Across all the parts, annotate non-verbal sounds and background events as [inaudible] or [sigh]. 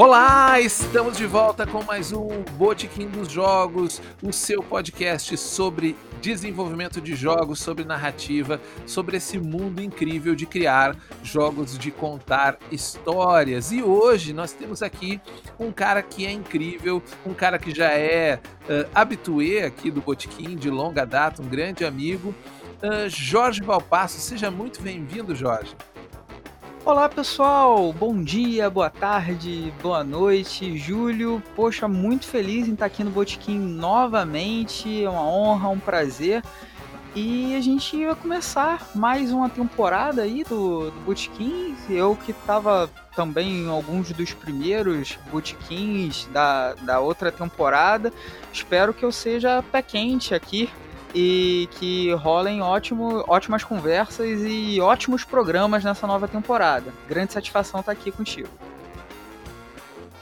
Olá, estamos de volta com mais um Botequim dos Jogos, o seu podcast sobre desenvolvimento de jogos, sobre narrativa, sobre esse mundo incrível de criar jogos, de contar histórias. E hoje nós temos aqui um cara que é incrível, um cara que já é uh, habituê aqui do Botequim, de longa data, um grande amigo, uh, Jorge Valpasso. Seja muito bem-vindo, Jorge. Olá pessoal, bom dia, boa tarde, boa noite, Júlio. Poxa, muito feliz em estar aqui no Botequim novamente, é uma honra, um prazer. E a gente vai começar mais uma temporada aí do, do Botequim. Eu que estava também em alguns dos primeiros botequins da, da outra temporada. Espero que eu seja pé quente aqui e que rolem ótimo, ótimas conversas e ótimos programas nessa nova temporada. Grande satisfação estar aqui contigo.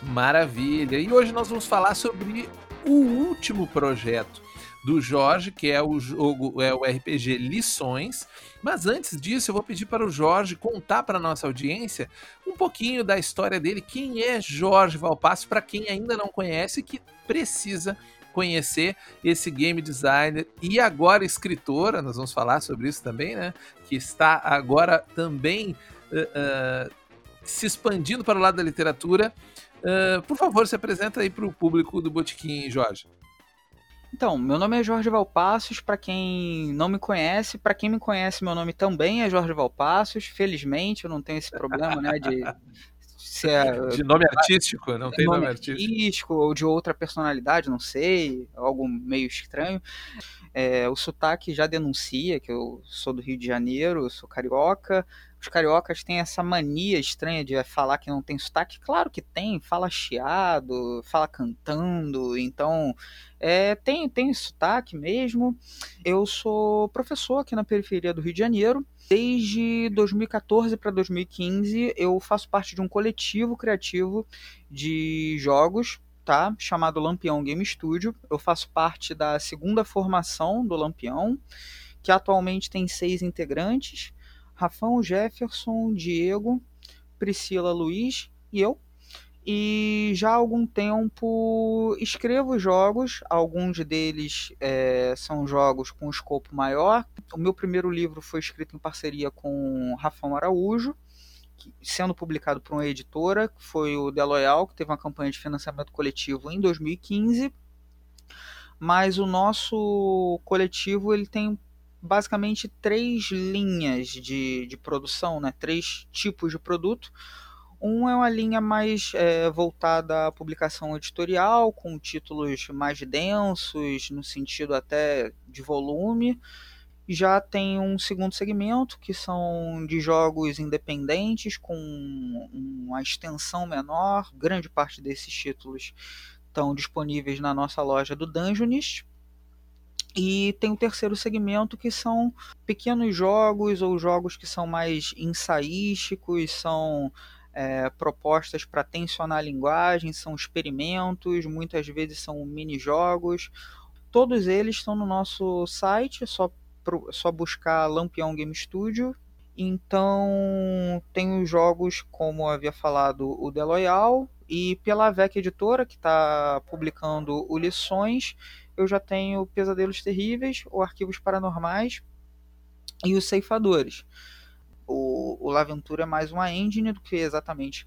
Maravilha! E hoje nós vamos falar sobre o último projeto do Jorge, que é o jogo, é o RPG Lições. Mas antes disso, eu vou pedir para o Jorge contar para nossa audiência um pouquinho da história dele. Quem é Jorge Valpasso, para quem ainda não conhece, que precisa conhecer esse game designer e agora escritora, nós vamos falar sobre isso também, né? Que está agora também uh, uh, se expandindo para o lado da literatura. Uh, por favor, se apresenta aí para o público do Botequim, Jorge. Então, meu nome é Jorge Valpassos, para quem não me conhece, para quem me conhece, meu nome também é Jorge Valpassos. Felizmente, eu não tenho esse problema, né, de [laughs] se é de nome artístico, não tem nome, nome artístico. ou de outra personalidade, não sei, algo meio estranho. É, o sotaque já denuncia que eu sou do Rio de Janeiro, sou carioca. Os cariocas têm essa mania estranha de falar que não tem sotaque. Claro que tem, fala chiado, fala cantando, então é, tem, tem sotaque mesmo. Eu sou professor aqui na periferia do Rio de Janeiro Desde 2014 para 2015, eu faço parte de um coletivo criativo de jogos, tá? Chamado Lampião Game Studio. Eu faço parte da segunda formação do Lampião, que atualmente tem seis integrantes: Rafão, Jefferson, Diego, Priscila, Luiz e eu e já há algum tempo escrevo jogos, alguns deles é, são jogos com escopo maior. O meu primeiro livro foi escrito em parceria com Rafael Araújo, sendo publicado por uma editora, que foi o The Loyal, que teve uma campanha de financiamento coletivo em 2015. Mas o nosso coletivo ele tem basicamente três linhas de, de produção, né? três tipos de produto um é uma linha mais é, voltada à publicação editorial, com títulos mais densos, no sentido até de volume. Já tem um segundo segmento, que são de jogos independentes, com uma extensão menor. Grande parte desses títulos estão disponíveis na nossa loja do Dungeonist. E tem o terceiro segmento que são pequenos jogos ou jogos que são mais ensaísticos, são é, propostas para tensionar a linguagem, são experimentos, muitas vezes são mini-jogos. Todos eles estão no nosso site, é só, só buscar Lampião Game Studio. Então, tem os jogos, como havia falado, o The Loyal, e pela VEC Editora, que está publicando o Lições, eu já tenho Pesadelos Terríveis, o Arquivos Paranormais e os Ceifadores o, o Laventura é mais uma engine do que exatamente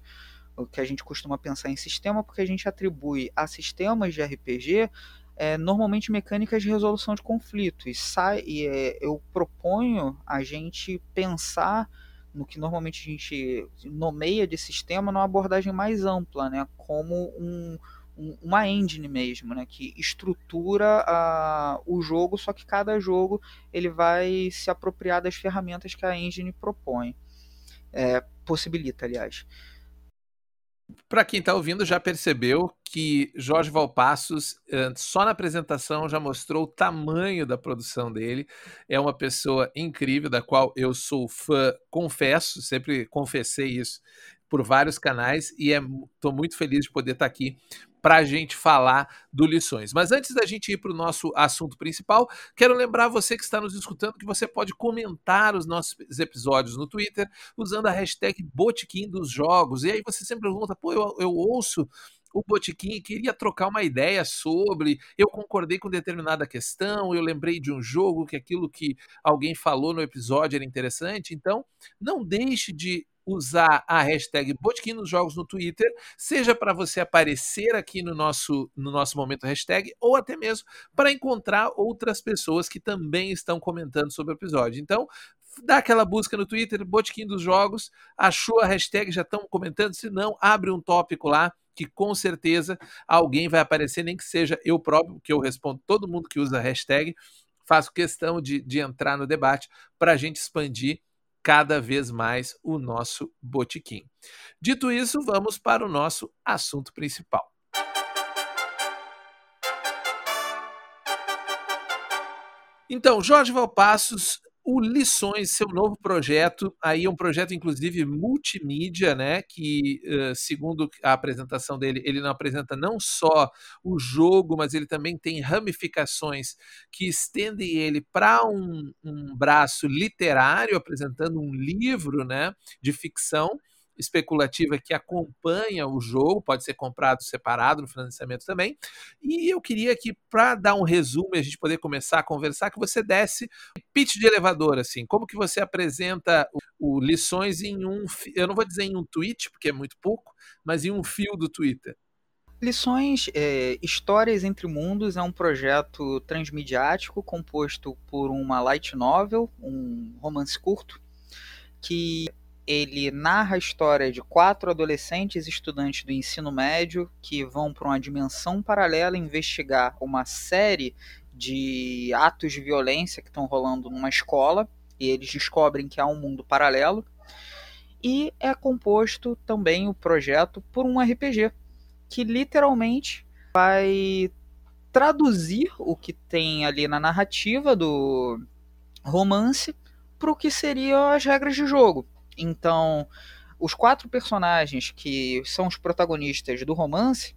o que a gente costuma pensar em sistema, porque a gente atribui a sistemas de RPG é, normalmente mecânicas de resolução de conflitos. E, sai, e é, eu proponho a gente pensar no que normalmente a gente nomeia de sistema numa abordagem mais ampla, né? como um, uma engine mesmo, né, que estrutura a, o jogo, só que cada jogo ele vai se apropriar das ferramentas que a engine propõe, é, possibilita, aliás. Para quem está ouvindo, já percebeu que Jorge Valpassos, só na apresentação, já mostrou o tamanho da produção dele. É uma pessoa incrível, da qual eu sou fã, confesso, sempre confessei isso por vários canais e estou é, muito feliz de poder estar tá aqui para a gente falar do Lições. Mas antes da gente ir para o nosso assunto principal, quero lembrar você que está nos escutando que você pode comentar os nossos episódios no Twitter usando a hashtag Botequim dos Jogos. E aí você sempre pergunta, pô, eu, eu ouço o Botiquim queria trocar uma ideia sobre. Eu concordei com determinada questão, eu lembrei de um jogo que aquilo que alguém falou no episódio era interessante. Então, não deixe de usar a hashtag Botequim nos Jogos no Twitter, seja para você aparecer aqui no nosso, no nosso momento hashtag, ou até mesmo para encontrar outras pessoas que também estão comentando sobre o episódio. Então, dá aquela busca no Twitter, Botequim dos Jogos, achou a hashtag, já estão comentando, se não, abre um tópico lá, que com certeza alguém vai aparecer, nem que seja eu próprio, que eu respondo todo mundo que usa a hashtag, faço questão de, de entrar no debate para a gente expandir cada vez mais o nosso botequim. Dito isso, vamos para o nosso assunto principal. Então, Jorge Valpassos o Lições, seu novo projeto, aí um projeto inclusive multimídia, né? Que segundo a apresentação dele, ele não apresenta não só o jogo, mas ele também tem ramificações que estendem ele para um, um braço literário, apresentando um livro, né? De ficção especulativa que acompanha o jogo, pode ser comprado separado no financiamento também. E eu queria que, para dar um resumo e a gente poder começar a conversar, que você desse pitch de elevador, assim, como que você apresenta o, o lições em um, eu não vou dizer em um tweet, porque é muito pouco, mas em um fio do Twitter. Lições é, Histórias entre Mundos é um projeto transmediático composto por uma light novel, um romance curto, que ele narra a história de quatro adolescentes estudantes do ensino médio que vão para uma dimensão paralela investigar uma série de atos de violência que estão rolando numa escola e eles descobrem que há um mundo paralelo. E é composto também o projeto por um RPG que literalmente vai traduzir o que tem ali na narrativa do romance para o que seriam as regras de jogo. Então, os quatro personagens que são os protagonistas do romance,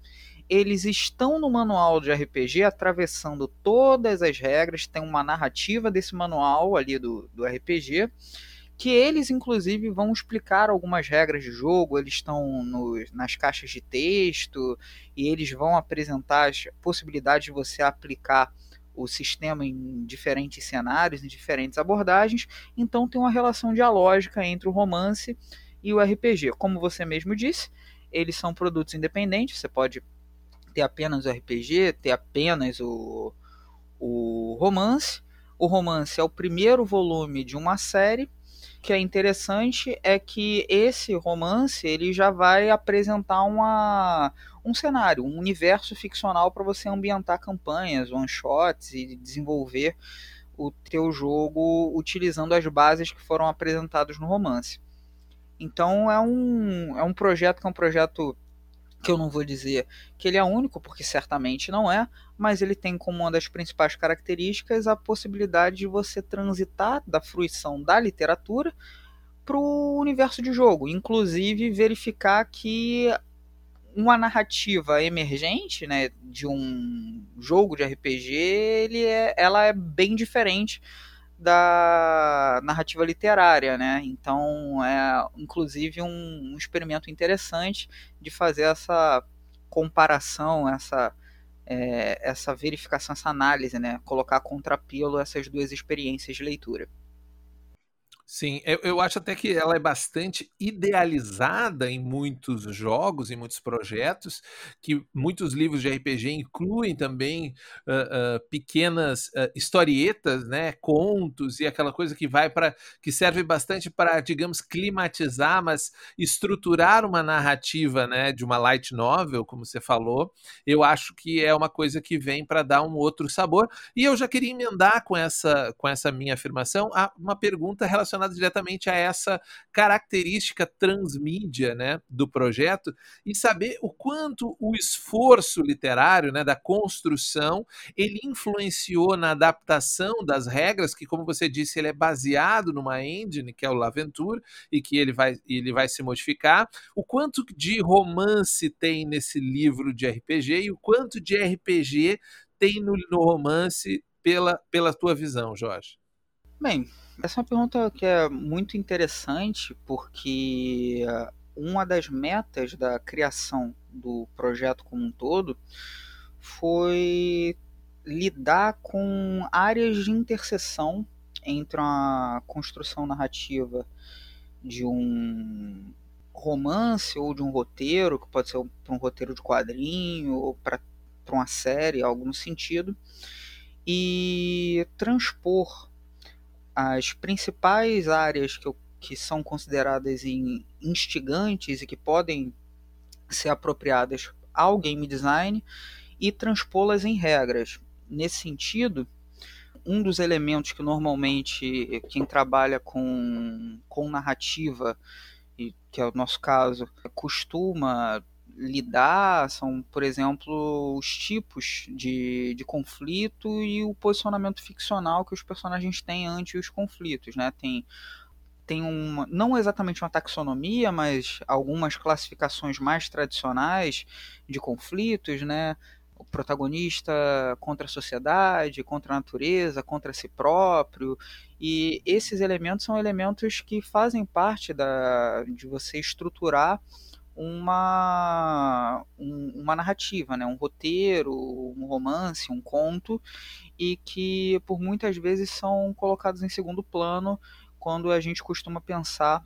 eles estão no manual de RPG atravessando todas as regras, tem uma narrativa desse manual ali do, do RPG, que eles inclusive vão explicar algumas regras de jogo, eles estão no, nas caixas de texto e eles vão apresentar as possibilidades de você aplicar o sistema em diferentes cenários, em diferentes abordagens, então tem uma relação dialógica entre o romance e o RPG. Como você mesmo disse, eles são produtos independentes, você pode ter apenas o RPG, ter apenas o, o romance. O romance é o primeiro volume de uma série. O que é interessante é que esse romance ele já vai apresentar uma, um cenário, um universo ficcional para você ambientar campanhas, one shots e desenvolver o teu jogo utilizando as bases que foram apresentadas no romance. Então é um, é um projeto que é um projeto que eu não vou dizer que ele é único, porque certamente não é, mas ele tem como uma das principais características a possibilidade de você transitar da fruição da literatura para o universo de jogo, inclusive verificar que uma narrativa emergente, né, de um jogo de RPG, ele é, ela é bem diferente da narrativa literária, né? Então é inclusive um, um experimento interessante de fazer essa comparação, essa é, essa verificação, essa análise, né? Colocar contrapelo essas duas experiências de leitura. Sim, eu, eu acho até que ela é bastante idealizada em muitos jogos, em muitos projetos, que muitos livros de RPG incluem também uh, uh, pequenas uh, historietas, né, contos e aquela coisa que vai para que serve bastante para, digamos, climatizar, mas estruturar uma narrativa, né, de uma light novel, como você falou. Eu acho que é uma coisa que vem para dar um outro sabor. E eu já queria emendar com essa com essa minha afirmação uma pergunta relacionada relacionadas diretamente a essa característica transmídia né, do projeto e saber o quanto o esforço literário né, da construção ele influenciou na adaptação das regras, que, como você disse, ele é baseado numa engine, que é o Laventure, e que ele vai, ele vai se modificar. O quanto de romance tem nesse livro de RPG e o quanto de RPG tem no, no romance pela, pela tua visão, Jorge? Bem, essa é uma pergunta que é muito interessante porque uma das metas da criação do projeto como um todo foi lidar com áreas de interseção entre a construção narrativa de um romance ou de um roteiro, que pode ser um roteiro de quadrinho ou para uma série, algo no sentido, e transpor as principais áreas que, que são consideradas instigantes e que podem ser apropriadas ao game design e transpô-las em regras. Nesse sentido, um dos elementos que normalmente quem trabalha com, com narrativa, e que é o nosso caso, costuma lidar são, por exemplo, os tipos de, de conflito e o posicionamento ficcional que os personagens têm ante os conflitos, né? Tem tem uma, não exatamente uma taxonomia, mas algumas classificações mais tradicionais de conflitos, né? O protagonista contra a sociedade, contra a natureza, contra si próprio. E esses elementos são elementos que fazem parte da, de você estruturar uma, um, uma narrativa, né? um roteiro, um romance, um conto, e que por muitas vezes são colocados em segundo plano quando a gente costuma pensar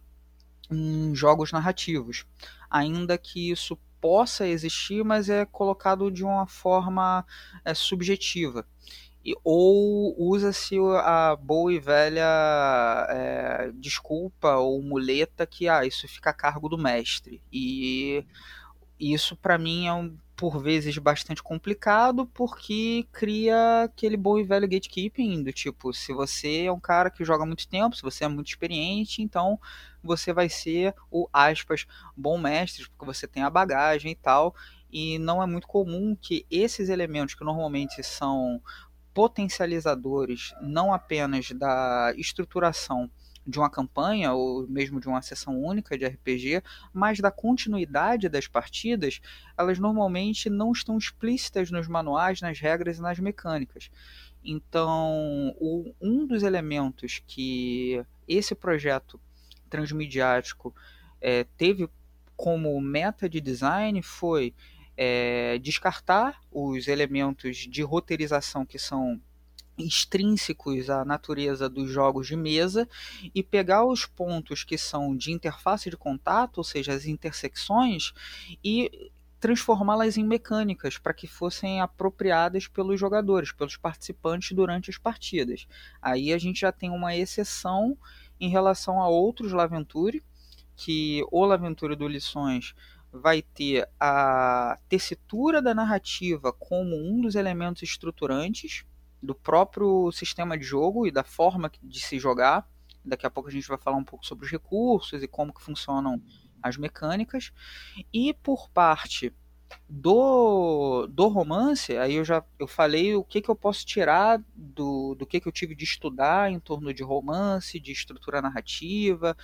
em jogos narrativos. Ainda que isso possa existir, mas é colocado de uma forma é, subjetiva ou usa-se a boa e velha é, desculpa ou muleta que ah, isso fica a cargo do mestre. E isso para mim é um, por vezes bastante complicado porque cria aquele bom e velho gatekeeping do tipo, se você é um cara que joga muito tempo, se você é muito experiente, então você vai ser o aspas bom mestre, porque você tem a bagagem e tal. E não é muito comum que esses elementos que normalmente são potencializadores não apenas da estruturação de uma campanha ou mesmo de uma sessão única de RPG, mas da continuidade das partidas, elas normalmente não estão explícitas nos manuais, nas regras e nas mecânicas. Então, o, um dos elementos que esse projeto transmediático é, teve como meta de design foi é, descartar os elementos de roteirização que são extrínsecos à natureza dos jogos de mesa e pegar os pontos que são de interface de contato, ou seja, as intersecções, e transformá-las em mecânicas para que fossem apropriadas pelos jogadores, pelos participantes durante as partidas. Aí a gente já tem uma exceção em relação a outros Laventure, que o Laventure do Lições vai ter a tessitura da narrativa como um dos elementos estruturantes do próprio sistema de jogo e da forma de se jogar. Daqui a pouco a gente vai falar um pouco sobre os recursos e como que funcionam as mecânicas. E por parte do, do romance, aí eu já eu falei o que, que eu posso tirar do, do que, que eu tive de estudar em torno de romance, de estrutura narrativa,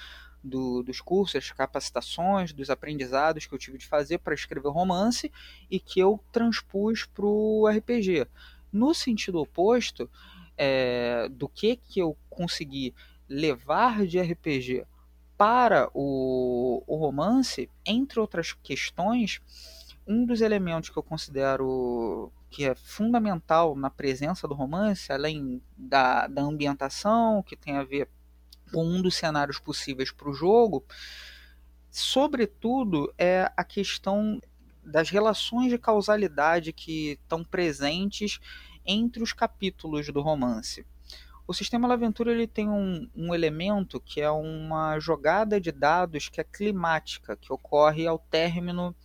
do, dos cursos, das capacitações, dos aprendizados que eu tive de fazer para escrever romance e que eu transpus para o RPG. No sentido oposto, é, do que, que eu consegui levar de RPG para o, o romance, entre outras questões, um dos elementos que eu considero que é fundamental na presença do romance, além da, da ambientação, que tem a ver dos cenários possíveis para o jogo, sobretudo é a questão das relações de causalidade que estão presentes entre os capítulos do romance. O sistema Laventura ele tem um, um, elemento que é uma jogada de dados que é climática, que ocorre ao término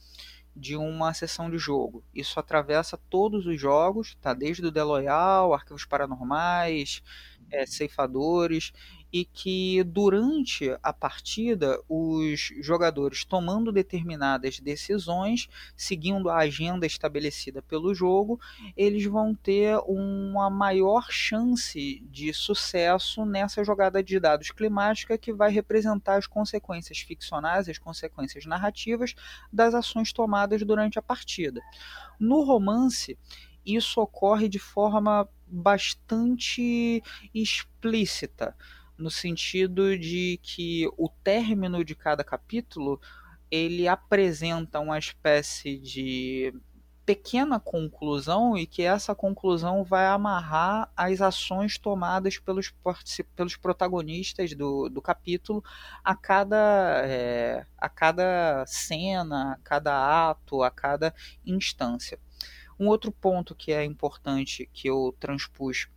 de uma sessão de jogo. Isso atravessa todos os jogos, tá? desde o Deloyal, Arquivos Paranormais, é, Ceifadores, e que durante a partida os jogadores tomando determinadas decisões, seguindo a agenda estabelecida pelo jogo, eles vão ter uma maior chance de sucesso nessa jogada de dados climática que vai representar as consequências ficcionais, as consequências narrativas das ações tomadas durante a partida. No romance, isso ocorre de forma bastante explícita, no sentido de que o término de cada capítulo ele apresenta uma espécie de pequena conclusão e que essa conclusão vai amarrar as ações tomadas pelos, pelos protagonistas do, do capítulo a cada, é, a cada cena, a cada ato, a cada instância. Um outro ponto que é importante que eu transpus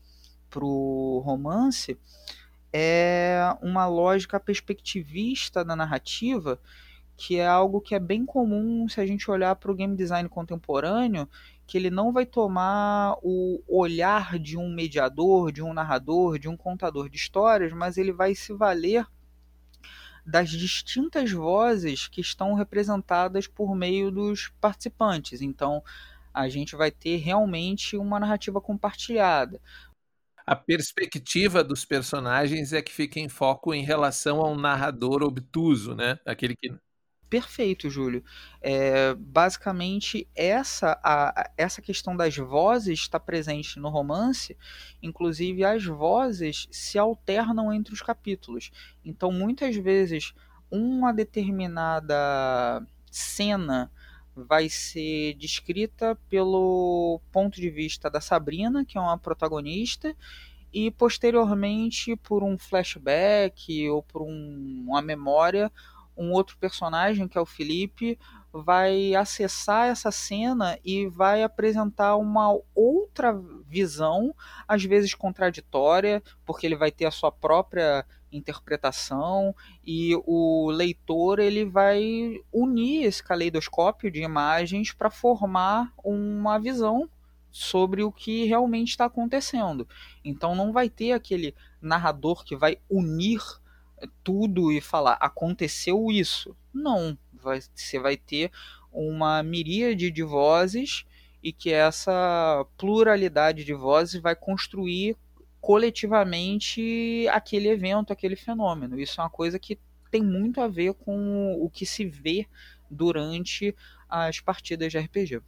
para o romance é uma lógica perspectivista da narrativa, que é algo que é bem comum se a gente olhar para o game design contemporâneo, que ele não vai tomar o olhar de um mediador, de um narrador, de um contador de histórias, mas ele vai se valer das distintas vozes que estão representadas por meio dos participantes. Então, a gente vai ter realmente uma narrativa compartilhada. A perspectiva dos personagens é que fica em foco em relação ao narrador obtuso, né? Aquele que perfeito, Júlio. É, basicamente, essa, a, essa questão das vozes está presente no romance, inclusive as vozes se alternam entre os capítulos. Então, muitas vezes, uma determinada cena vai ser descrita pelo ponto de vista da Sabrina, que é uma protagonista, e posteriormente por um flashback ou por um, uma memória, um outro personagem, que é o Felipe, vai acessar essa cena e vai apresentar uma outra visão, às vezes contraditória, porque ele vai ter a sua própria interpretação e o leitor ele vai unir esse caleidoscópio de imagens para formar uma visão sobre o que realmente está acontecendo. Então não vai ter aquele narrador que vai unir tudo e falar aconteceu isso. Não, vai, você vai ter uma miríade de vozes e que essa pluralidade de vozes vai construir coletivamente aquele evento, aquele fenômeno. Isso é uma coisa que tem muito a ver com o que se vê durante as partidas de RPG.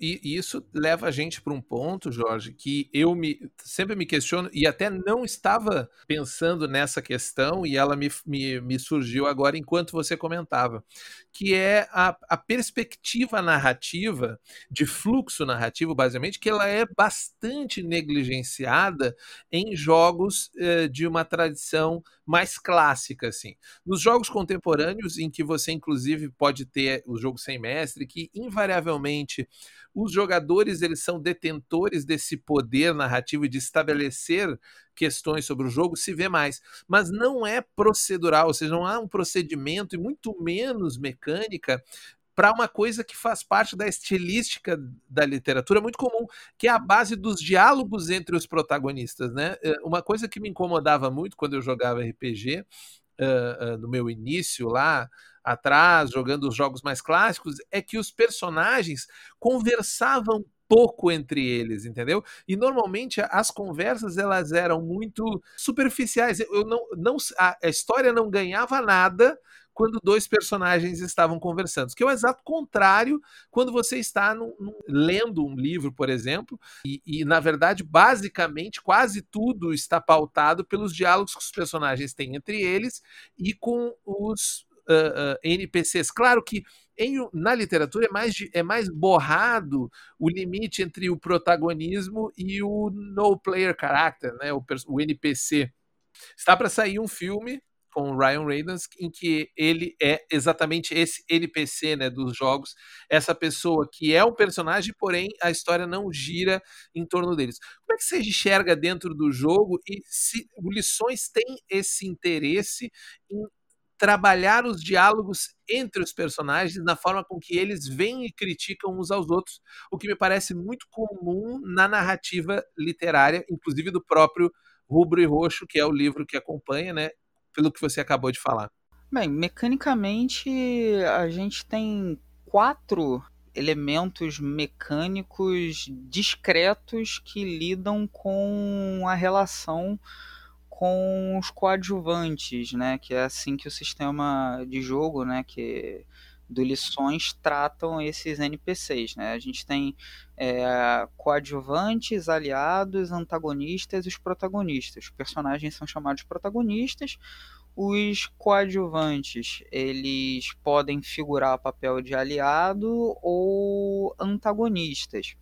E isso leva a gente para um ponto, Jorge, que eu me, sempre me questiono e até não estava pensando nessa questão e ela me, me, me surgiu agora enquanto você comentava, que é a, a perspectiva narrativa, de fluxo narrativo, basicamente, que ela é bastante negligenciada em jogos eh, de uma tradição mais clássica, assim. Nos jogos contemporâneos, em que você, inclusive, pode ter o jogo sem mestre, que invariavelmente os jogadores eles são detentores desse poder narrativo e de estabelecer questões sobre o jogo, se vê mais. Mas não é procedural, ou seja, não há um procedimento e muito menos mecânica para uma coisa que faz parte da estilística da literatura muito comum, que é a base dos diálogos entre os protagonistas, né? É, uma coisa que me incomodava muito quando eu jogava RPG, uh, uh, no meu início lá atrás, jogando os jogos mais clássicos, é que os personagens conversavam pouco entre eles, entendeu? E normalmente as conversas elas eram muito superficiais. Eu não, não a, a história não ganhava nada quando dois personagens estavam conversando, que é o exato contrário quando você está lendo um livro, por exemplo, e, e, na verdade, basicamente, quase tudo está pautado pelos diálogos que os personagens têm entre eles e com os uh, uh, NPCs. Claro que em, na literatura é mais, é mais borrado o limite entre o protagonismo e o no player character, né, o, o NPC. Está para sair um filme com o Ryan Reynolds, em que ele é exatamente esse NPC né, dos jogos, essa pessoa que é um personagem, porém a história não gira em torno deles. Como é que você enxerga dentro do jogo e se o Lições tem esse interesse em trabalhar os diálogos entre os personagens na forma com que eles veem e criticam uns aos outros, o que me parece muito comum na narrativa literária, inclusive do próprio Rubro e Roxo, que é o livro que acompanha, né? Pelo que você acabou de falar. Bem, mecanicamente a gente tem quatro elementos mecânicos discretos que lidam com a relação com os coadjuvantes, né? Que é assim que o sistema de jogo, né? Que do lições tratam esses NPCs, né? A gente tem é, coadjuvantes, aliados, antagonistas e os protagonistas. Os personagens são chamados protagonistas. Os coadjuvantes, eles podem figurar papel de aliado ou antagonistas.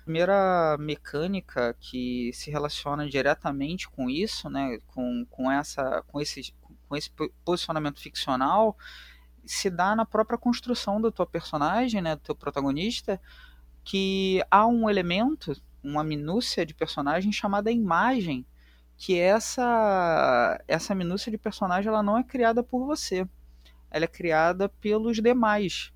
A primeira mecânica que se relaciona diretamente com isso, né, com, com, essa, com, esse, com esse posicionamento ficcional, se dá na própria construção do teu personagem, né, do teu protagonista, que há um elemento, uma minúcia de personagem chamada imagem, que essa essa minúcia de personagem ela não é criada por você, ela é criada pelos demais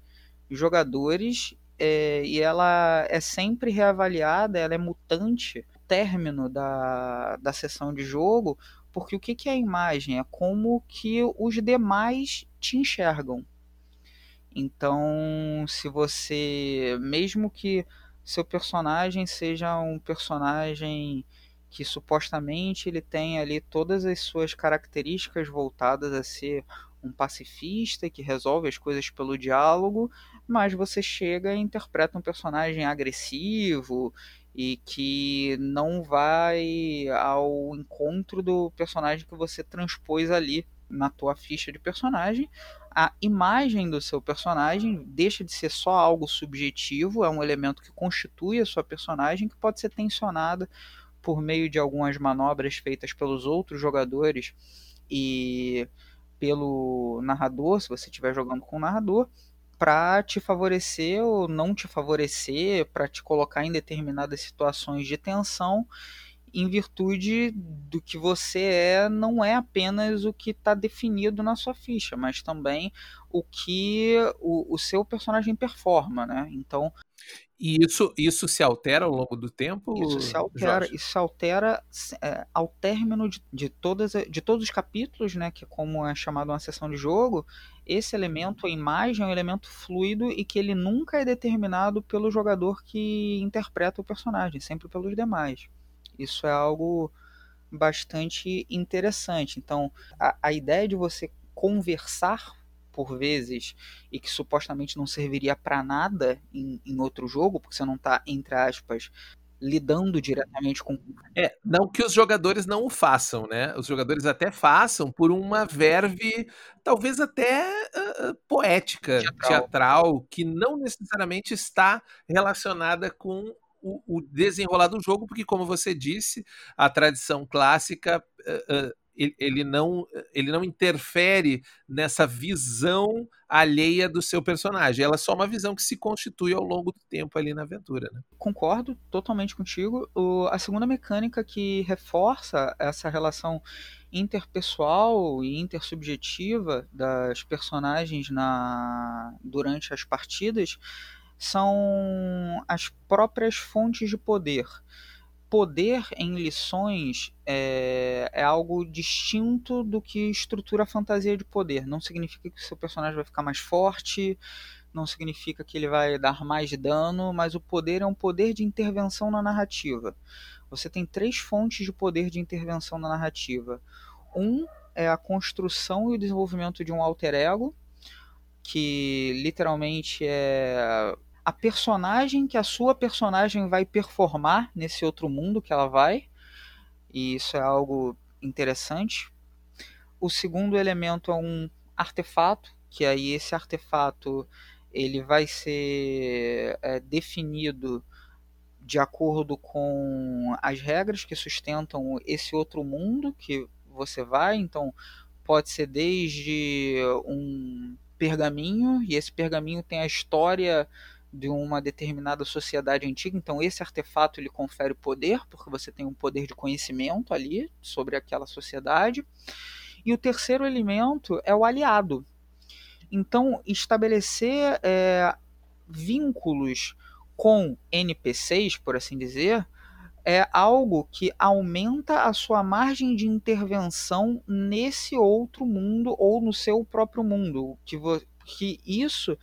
jogadores é, e ela é sempre reavaliada, ela é mutante término da, da sessão de jogo, porque o que, que é a imagem? É como que os demais te enxergam. Então, se você, mesmo que seu personagem seja um personagem que supostamente ele tem ali todas as suas características voltadas a ser um pacifista que resolve as coisas pelo diálogo, mas você chega e interpreta um personagem agressivo e que não vai ao encontro do personagem que você transpôs ali na tua ficha de personagem, a imagem do seu personagem deixa de ser só algo subjetivo, é um elemento que constitui a sua personagem que pode ser tensionada por meio de algumas manobras feitas pelos outros jogadores e pelo narrador, se você estiver jogando com o narrador, para te favorecer ou não te favorecer, para te colocar em determinadas situações de tensão em virtude do que você é, não é apenas o que está definido na sua ficha, mas também o que o, o seu personagem performa, né? Então. E isso, isso se altera ao longo do tempo? Isso se altera, Jorge? isso se altera é, ao término de, de, todas, de todos os capítulos, né? Que é como é chamado uma sessão de jogo, esse elemento, a imagem, é um elemento fluido e que ele nunca é determinado pelo jogador que interpreta o personagem, sempre pelos demais. Isso é algo bastante interessante. Então, a, a ideia de você conversar por vezes e que supostamente não serviria para nada em, em, outro jogo, porque você não está, entre aspas, lidando diretamente com. É, não que os jogadores não o façam, né? Os jogadores até façam por uma verve, talvez até uh, poética, teatral. teatral, que não necessariamente está relacionada com o, o desenrolar do jogo, porque, como você disse, a tradição clássica. Uh, uh, ele não, ele não interfere nessa visão alheia do seu personagem. Ela é só uma visão que se constitui ao longo do tempo ali na aventura. Né? Concordo totalmente contigo. O, a segunda mecânica que reforça essa relação interpessoal e intersubjetiva das personagens na, durante as partidas são as próprias fontes de poder. Poder em lições é, é, algo distinto do que estrutura a fantasia de poder. Não significa que o seu personagem vai ficar mais forte, não significa que ele vai dar mais dano, mas o poder é um poder de intervenção na narrativa. Você tem três fontes de poder de intervenção na narrativa. Um é a construção e o desenvolvimento de um alter ego, que literalmente é a personagem que a sua personagem vai performar nesse outro mundo que ela vai. E isso é algo interessante. O segundo elemento é um artefato, que aí esse artefato ele vai ser é, definido de acordo com as regras que sustentam esse outro mundo que você vai. Então, pode ser desde um pergaminho, e esse pergaminho tem a história de uma determinada sociedade antiga. Então esse artefato ele confere poder, porque você tem um poder de conhecimento ali sobre aquela sociedade. E o terceiro elemento é o aliado. Então estabelecer é, vínculos com NPCs, por assim dizer, é algo que aumenta a sua margem de intervenção nesse outro mundo ou no seu próprio mundo. Que, que isso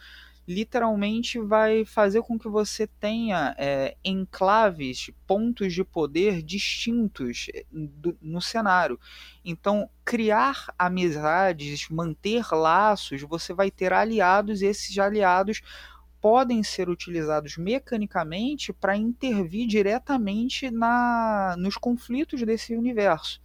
literalmente vai fazer com que você tenha é, enclaves, pontos de poder distintos é, do, no cenário. Então, criar amizades, manter laços, você vai ter aliados e esses aliados podem ser utilizados mecanicamente para intervir diretamente na, nos conflitos desse universo.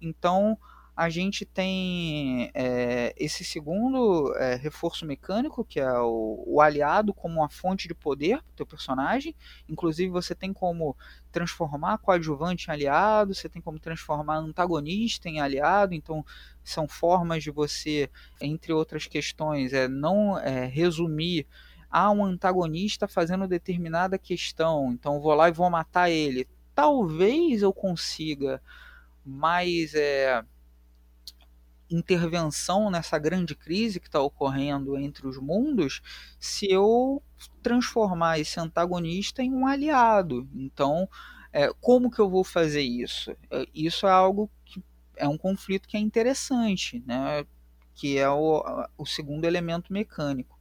Então, a gente tem é, esse segundo é, reforço mecânico, que é o, o, aliado como uma fonte de poder para o personagem. Inclusive, você tem como transformar coadjuvante em aliado, você tem como transformar antagonista em aliado. Então, são formas de você, entre outras questões, é, não é, resumir a um antagonista fazendo determinada questão. Então, vou lá e vou matar ele. Talvez eu consiga, mas é intervenção nessa grande crise que está ocorrendo entre os mundos se eu transformar esse antagonista em um aliado. Então, é, como que eu vou fazer isso? É, isso é algo que é um conflito que é interessante, né? que é o, o segundo elemento mecânico.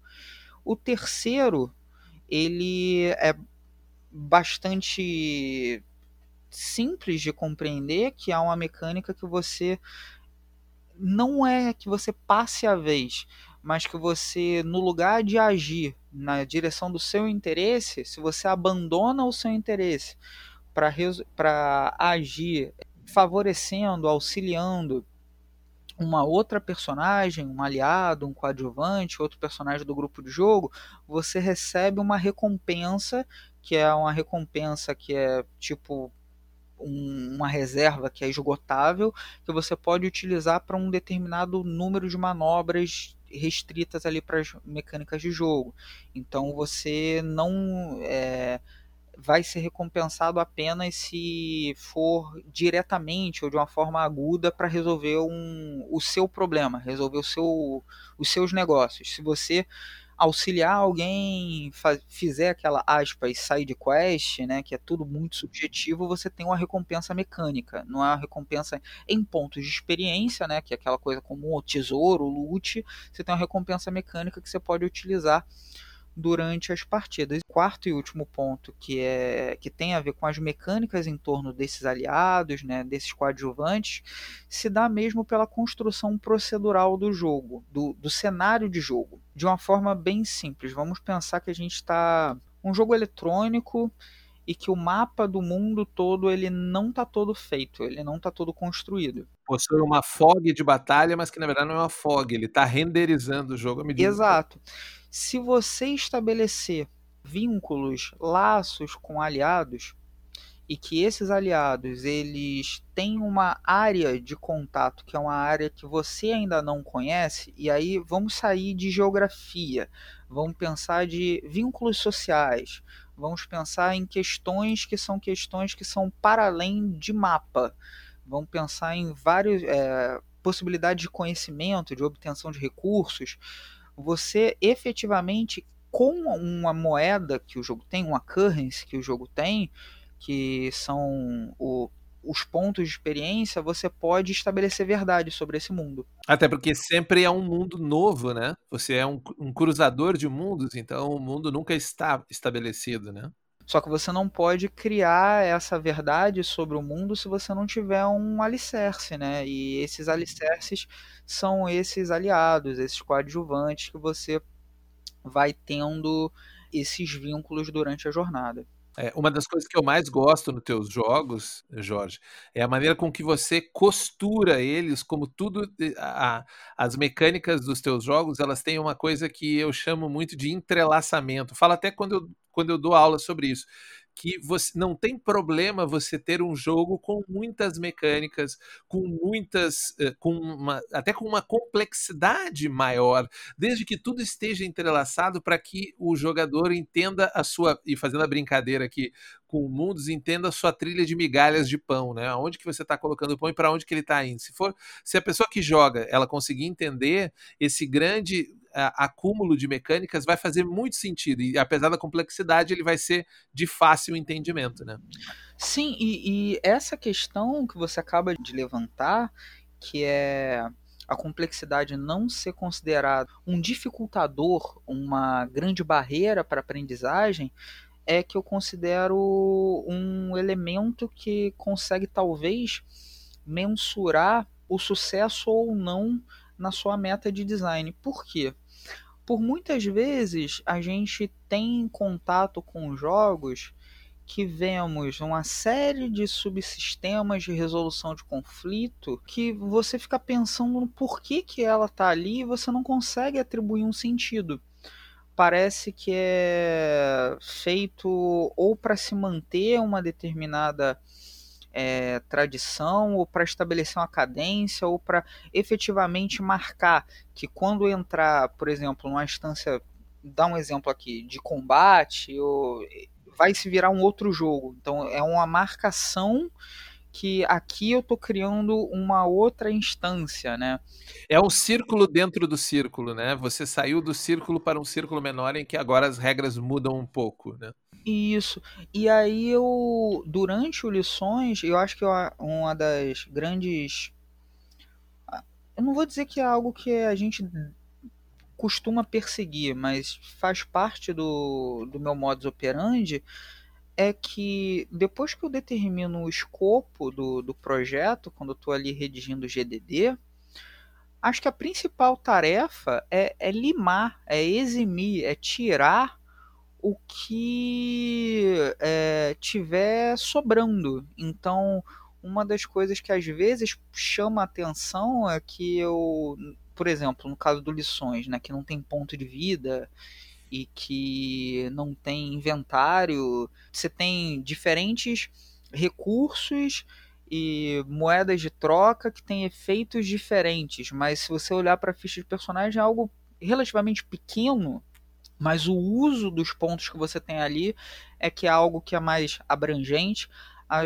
O terceiro, ele é bastante simples de compreender, que é uma mecânica que você não é que você passe a vez, mas que você, no lugar de agir na direção do seu interesse, se você abandona o seu interesse para agir favorecendo, auxiliando uma outra personagem, um aliado, um coadjuvante, outro personagem do grupo de jogo, você recebe uma recompensa que é uma recompensa que é tipo um, uma reserva que é esgotável, que você pode utilizar para um determinado número de manobras restritas ali para as mecânicas de jogo. Então você não é, vai ser recompensado apenas se for diretamente ou de uma forma aguda para resolver um, o seu problema, resolver o seu, os seus negócios. Se você auxiliar alguém, fizer aquela aspas side quest, né, que é tudo muito subjetivo, você tem uma recompensa mecânica, não é uma recompensa em pontos de experiência, né, que é aquela coisa como o tesouro, o loot, você tem uma recompensa mecânica que você pode utilizar durante as partidas. Quarto e último ponto que é que tem a ver com as mecânicas em torno desses aliados, né, desses coadjuvantes, se dá mesmo pela construção procedural do jogo, do, do cenário de jogo, de uma forma bem simples. Vamos pensar que a gente está um jogo eletrônico e que o mapa do mundo todo ele não está todo feito, ele não está todo construído. Possui uma fog de batalha, mas que na verdade não é uma fog, ele está renderizando o jogo à medida. Exato. Que... Se você estabelecer vínculos, laços com aliados e que esses aliados eles têm uma área de contato que é uma área que você ainda não conhece e aí vamos sair de geografia, vamos pensar de vínculos sociais, vamos pensar em questões que são questões que são para além de mapa, vamos pensar em várias é, possibilidades de conhecimento, de obtenção de recursos você efetivamente com uma moeda que o jogo tem, uma currency que o jogo tem, que são o, os pontos de experiência, você pode estabelecer verdade sobre esse mundo. Até porque sempre é um mundo novo, né? Você é um, um cruzador de mundos, então o mundo nunca está estabelecido, né? Só que você não pode criar essa verdade sobre o mundo se você não tiver um alicerce, né? E esses alicerces são esses aliados, esses coadjuvantes que você vai tendo esses vínculos durante a jornada. É, uma das coisas que eu mais gosto nos teus jogos, Jorge, é a maneira com que você costura eles, como tudo, a, as mecânicas dos teus jogos, elas têm uma coisa que eu chamo muito de entrelaçamento. Fala até quando eu, quando eu dou aula sobre isso que você não tem problema você ter um jogo com muitas mecânicas, com muitas, eh, com uma, até com uma complexidade maior, desde que tudo esteja entrelaçado para que o jogador entenda a sua e fazendo a brincadeira aqui com mundos, entenda a sua trilha de migalhas de pão, né? Onde que você está colocando o pão e para onde que ele está indo. Se for, se a pessoa que joga, ela conseguir entender esse grande acúmulo de mecânicas vai fazer muito sentido. E apesar da complexidade, ele vai ser de fácil entendimento, né? Sim, e, e essa questão que você acaba de levantar, que é a complexidade não ser considerada um dificultador, uma grande barreira para a aprendizagem, é que eu considero um elemento que consegue talvez mensurar o sucesso ou não na sua meta de design. Por quê? Por muitas vezes a gente tem contato com jogos que vemos uma série de subsistemas de resolução de conflito que você fica pensando no porquê que ela está ali e você não consegue atribuir um sentido. Parece que é feito ou para se manter uma determinada é, tradição, ou para estabelecer uma cadência, ou para efetivamente marcar que quando entrar, por exemplo, numa instância, dá um exemplo aqui, de combate, ou vai se virar um outro jogo. Então é uma marcação que aqui eu estou criando uma outra instância, né? É um círculo dentro do círculo, né? Você saiu do círculo para um círculo menor em que agora as regras mudam um pouco, né? Isso. E aí eu, durante o lições, eu acho que uma das grandes. Eu não vou dizer que é algo que a gente costuma perseguir, mas faz parte do, do meu modus operandi, é que depois que eu determino o escopo do, do projeto, quando eu estou ali redigindo o GDD, acho que a principal tarefa é, é limar, é eximir, é tirar o que é, tiver sobrando. Então, uma das coisas que às vezes chama atenção é que eu por exemplo, no caso do Lições, né, que não tem ponto de vida e que não tem inventário, você tem diferentes recursos e moedas de troca que têm efeitos diferentes, mas se você olhar para a ficha de personagem é algo relativamente pequeno, mas o uso dos pontos que você tem ali é que é algo que é mais abrangente. A,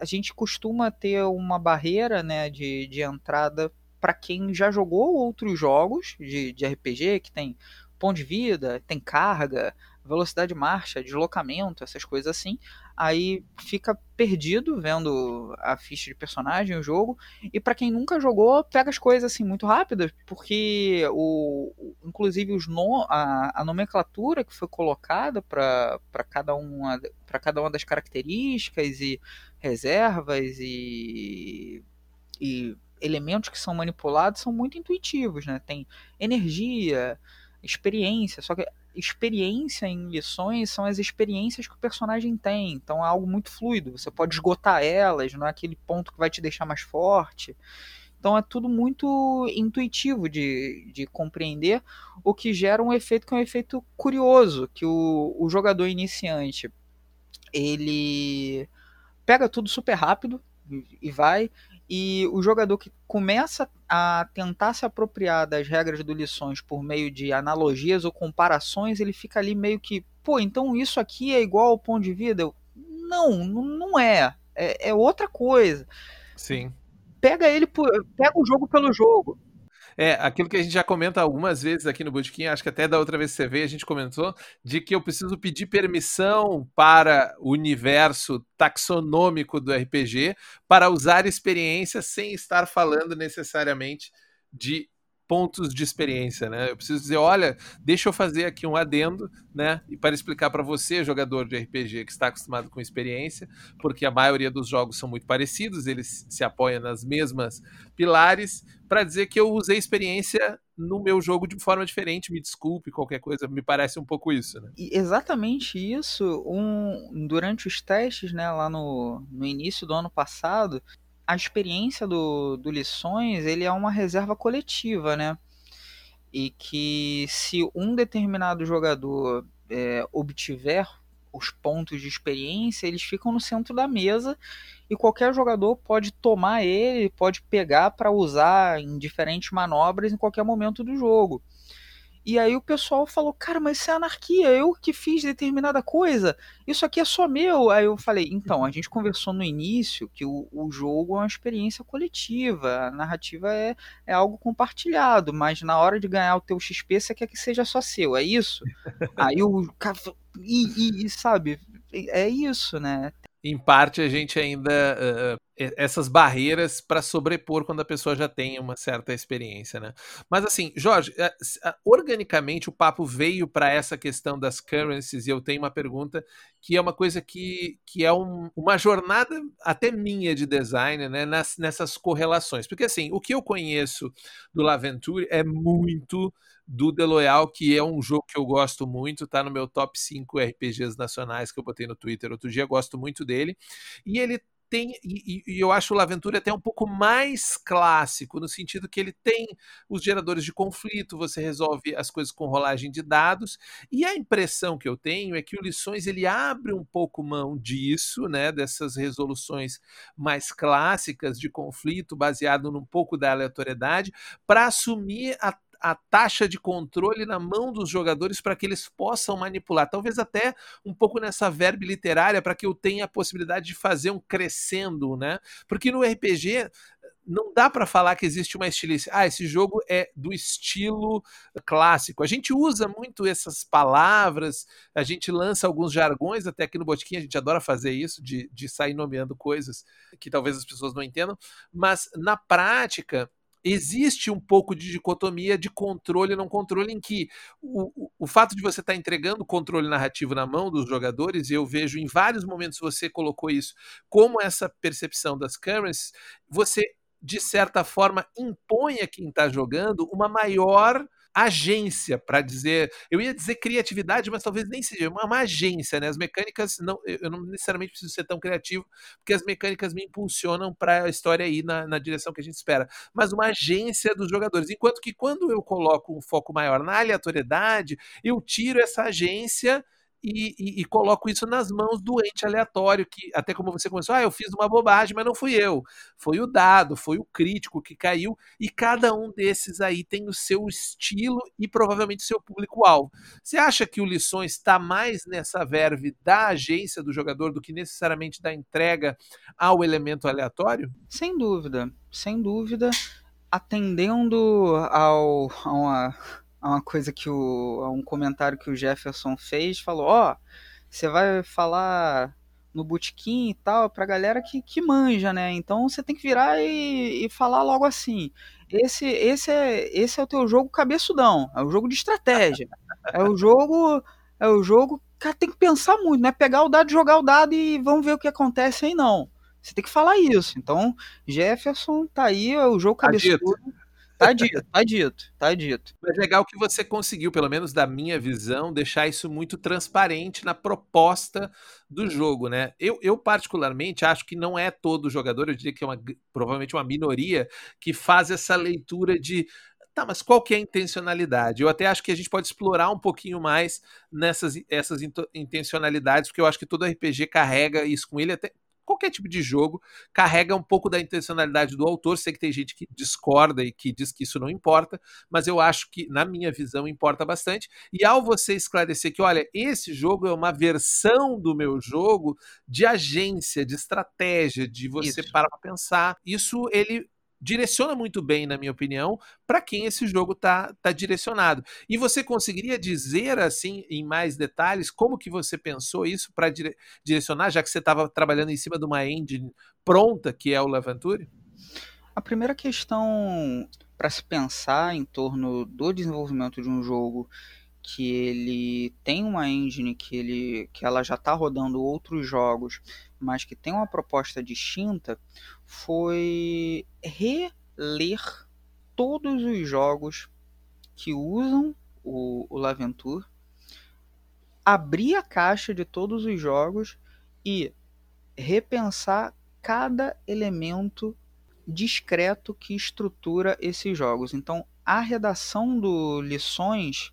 a gente costuma ter uma barreira né, de, de entrada para quem já jogou outros jogos de, de RPG, que tem ponto de vida, tem carga, velocidade de marcha, deslocamento, essas coisas assim. Aí fica perdido vendo a ficha de personagem, o jogo. E para quem nunca jogou, pega as coisas assim muito rápidas, porque o, inclusive os no, a, a nomenclatura que foi colocada para cada uma para cada uma das características e reservas e, e elementos que são manipulados são muito intuitivos, né? Tem energia, experiência, só que experiência em lições são as experiências que o personagem tem, então é algo muito fluido, você pode esgotar elas, não é aquele ponto que vai te deixar mais forte. Então é tudo muito intuitivo de, de compreender, o que gera um efeito que é um efeito curioso, que o, o jogador iniciante ele pega tudo super rápido e vai, e o jogador que começa a tentar se apropriar das regras do lições por meio de analogias ou comparações, ele fica ali meio que, pô, então isso aqui é igual ao ponto de vida? Eu, não, não é. é. É outra coisa. Sim. Pega ele, pega o jogo pelo jogo. É, aquilo que a gente já comenta algumas vezes aqui no Bootkin, acho que até da outra vez que você veio, a gente comentou, de que eu preciso pedir permissão para o universo taxonômico do RPG para usar experiências sem estar falando necessariamente de pontos de experiência, né? Eu preciso dizer, olha, deixa eu fazer aqui um adendo, né? E para explicar para você, jogador de RPG que está acostumado com experiência, porque a maioria dos jogos são muito parecidos, eles se apoiam nas mesmas pilares, para dizer que eu usei experiência no meu jogo de forma diferente. Me desculpe, qualquer coisa, me parece um pouco isso, né? E exatamente isso. Um, durante os testes, né, lá no, no início do ano passado, a experiência do, do Lições ele é uma reserva coletiva, né? E que se um determinado jogador é, obtiver os pontos de experiência, eles ficam no centro da mesa e qualquer jogador pode tomar ele, pode pegar para usar em diferentes manobras em qualquer momento do jogo. E aí o pessoal falou, cara, mas isso é anarquia, eu que fiz determinada coisa, isso aqui é só meu. Aí eu falei, então, a gente conversou no início que o, o jogo é uma experiência coletiva, a narrativa é, é algo compartilhado, mas na hora de ganhar o teu XP você quer que seja só seu, é isso? [laughs] aí o cara, e, e, e sabe, é isso, né? Em parte a gente ainda uh, essas barreiras para sobrepor quando a pessoa já tem uma certa experiência, né? Mas assim, Jorge, uh, organicamente o papo veio para essa questão das currencies e eu tenho uma pergunta que é uma coisa que, que é um, uma jornada até minha de design, né? Nas, nessas correlações, porque assim, o que eu conheço do Laventure é muito do The Loyal, que é um jogo que eu gosto muito, tá no meu top 5 RPGs nacionais que eu botei no Twitter outro dia, gosto muito dele. E ele tem, e, e, eu acho o Laventura até um pouco mais clássico, no sentido que ele tem os geradores de conflito, você resolve as coisas com rolagem de dados, e a impressão que eu tenho é que o Lições ele abre um pouco mão disso, né, dessas resoluções mais clássicas de conflito, baseado num pouco da aleatoriedade, para assumir a a taxa de controle na mão dos jogadores para que eles possam manipular. Talvez até um pouco nessa verba literária para que eu tenha a possibilidade de fazer um crescendo, né? Porque no RPG não dá para falar que existe uma estilística. Ah, esse jogo é do estilo clássico. A gente usa muito essas palavras, a gente lança alguns jargões, até aqui no Botiquim a gente adora fazer isso, de, de sair nomeando coisas que talvez as pessoas não entendam, mas na prática existe um pouco de dicotomia de controle e não controle, em que o, o, fato de você estar tá entregando controle narrativo na mão dos jogadores, eu vejo em vários momentos você colocou isso, como essa percepção das currencies, você, de certa forma, impõe a quem está jogando uma maior agência para dizer, eu ia dizer criatividade, mas talvez nem seja uma, uma, agência, né? As mecânicas não, eu não necessariamente preciso ser tão criativo, porque as mecânicas me impulsionam para a história ir na, na direção que a gente espera, mas uma agência dos jogadores. Enquanto que quando eu coloco um foco maior na aleatoriedade, eu tiro essa agência e, e, e, coloco isso nas mãos do ente aleatório, que até como você começou, ah, eu fiz uma bobagem, mas não fui eu. Foi o dado, foi o crítico que caiu, e cada um desses aí tem o seu estilo e provavelmente seu público-alvo. Você acha que o Lições está mais nessa verve da agência do jogador do que necessariamente da entrega ao elemento aleatório? Sem dúvida, sem dúvida. Atendendo ao, a uma uma coisa que o. um comentário que o Jefferson fez, falou, ó, oh, você vai falar no botequim e tal, pra galera que, que manja, né? Então você tem que virar e, e falar logo assim. Esse, esse, é, esse é o teu jogo cabeçudão, é o jogo de estratégia. [laughs] É o jogo. É o jogo. Cara, tem que pensar muito, né? Pegar o dado, jogar o dado e vamos ver o que acontece aí, não. Você tem que falar isso. Então, Jefferson tá aí, é o jogo cabeçudo. Tá dito, tá dito, tá dito. Mas legal que você conseguiu, pelo menos da minha visão, deixar isso muito transparente na proposta do jogo, né? Eu, eu particularmente acho que não é todo jogador, eu diria que é uma, provavelmente uma minoria, que faz essa leitura de tá, mas qual que é a intencionalidade? Eu até acho que a gente pode explorar um pouquinho mais nessas essas intencionalidades, porque eu acho que todo RPG carrega isso com ele, até qualquer tipo de jogo carrega um pouco da intencionalidade do autor. Sei que tem gente que discorda e que diz que isso não importa, mas eu acho que, na minha visão, importa bastante. E ao você esclarecer que, olha, esse jogo é uma versão do meu jogo de agência, de estratégia, de você isso. parar para pensar, isso ele direciona muito bem, na minha opinião, para quem esse jogo tá, tá direcionado. E você conseguiria dizer assim em mais detalhes como que você pensou isso para dire direcionar, já que você estava trabalhando em cima de uma engine pronta que é o Leventure? A primeira questão para se pensar em torno do desenvolvimento de um jogo que ele tem uma engine que ele que ela já está rodando outros jogos, mas que tem uma proposta distinta, foi reler todos os jogos que usam o, o Laventure, abrir a caixa de todos os jogos e repensar cada elemento discreto que estrutura esses jogos. Então, a redação do lições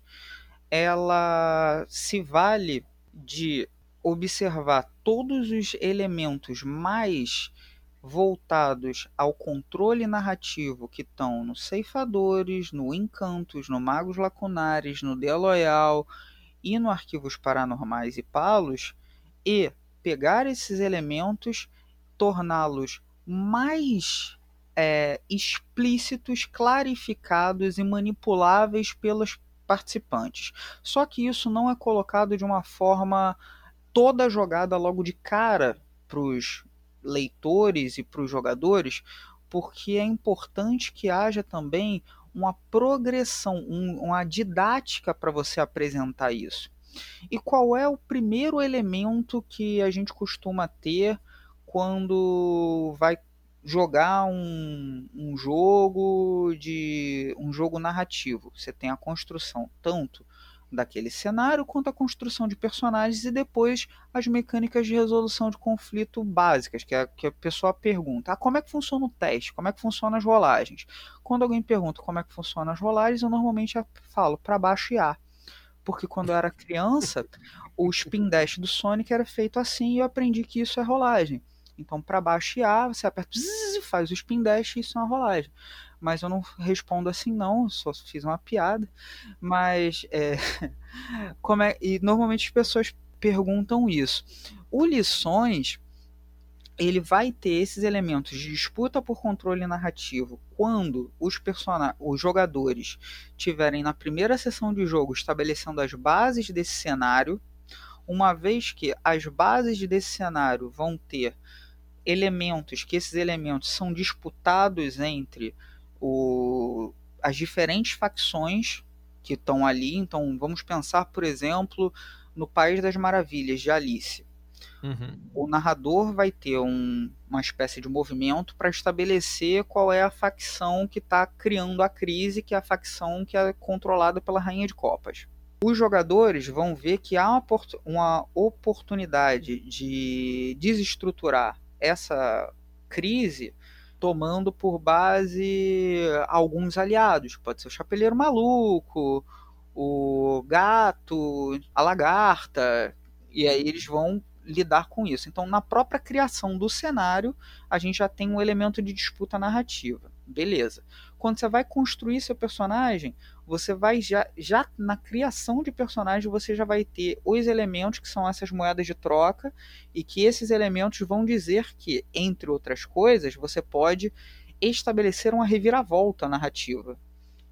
ela se vale de observar todos os elementos mais voltados ao controle narrativo que estão no Ceifadores, no Encantos, no Magos Lacunares, no The Loyal e no Arquivos Paranormais e Palos, e pegar esses elementos, torná-los mais é, explícitos, clarificados e manipuláveis pelos participantes. Só que isso não é colocado de uma forma toda jogada logo de cara para os leitores e para os jogadores, porque é importante que haja também uma progressão, um, uma didática para você apresentar isso. E qual é o primeiro elemento que a gente costuma ter quando vai jogar um, um jogo de um jogo narrativo? Você tem a construção tanto daquele cenário, quanto a construção de personagens e depois as mecânicas de resolução de conflito básicas, que, é, que a pessoa pergunta: ah, como é que funciona o teste? Como é que funciona as rolagens? Quando alguém pergunta como é que funciona as rolagens, eu normalmente falo para baixo e A. Porque quando eu era criança, o spin dash do Sonic era feito assim e eu aprendi que isso é rolagem. Então, para baixo e A, você aperta, zzz, faz o spin dash e isso é uma rolagem mas eu não respondo assim não, só fiz uma piada. Mas é, [laughs] como é e normalmente as pessoas perguntam isso. O lições ele vai ter esses elementos de disputa por controle narrativo quando os os jogadores tiverem na primeira sessão de jogo estabelecendo as bases desse cenário, uma vez que as bases desse cenário vão ter elementos que esses elementos são disputados entre o, as diferentes facções que estão ali. Então, vamos pensar, por exemplo, no País das Maravilhas de Alice. Uhum. O narrador vai ter um, uma espécie de movimento para estabelecer qual é a facção que está criando a crise, que é a facção que é controlada pela Rainha de Copas. Os jogadores vão ver que há uma, uma oportunidade de desestruturar essa crise tomando por base alguns aliados. Pode ser o Chapeleiro Maluco, o Gato, a Lagarta, e aí eles vão lidar com isso. Então, na própria criação do cenário, a gente já tem um elemento de disputa narrativa. Beleza. Quando você vai construir seu personagem, você vai já, já na criação de personagem, você já vai ter os elementos que são essas moedas de troca e que esses elementos vão dizer que, entre outras coisas, você pode estabelecer uma reviravolta narrativa.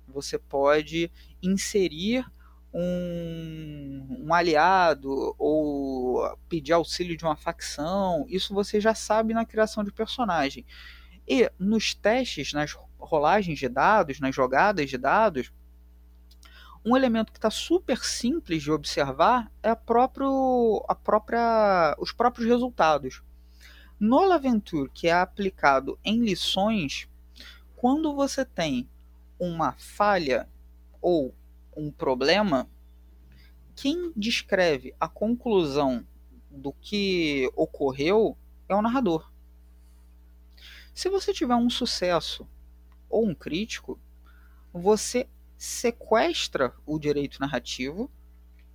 Você pode inserir um, um, aliado ou pedir auxílio de uma facção. Isso você já sabe na criação de personagem. E nos testes, nas rolagens de dados, nas jogadas de dados, um elemento que está super simples de observar é a próprio, a própria, os próprios resultados. No Laventure, que é aplicado em lições, quando você tem uma falha ou um problema, quem descreve a conclusão do que ocorreu é o narrador. Se você tiver um sucesso ou um crítico, você sequestra o direito narrativo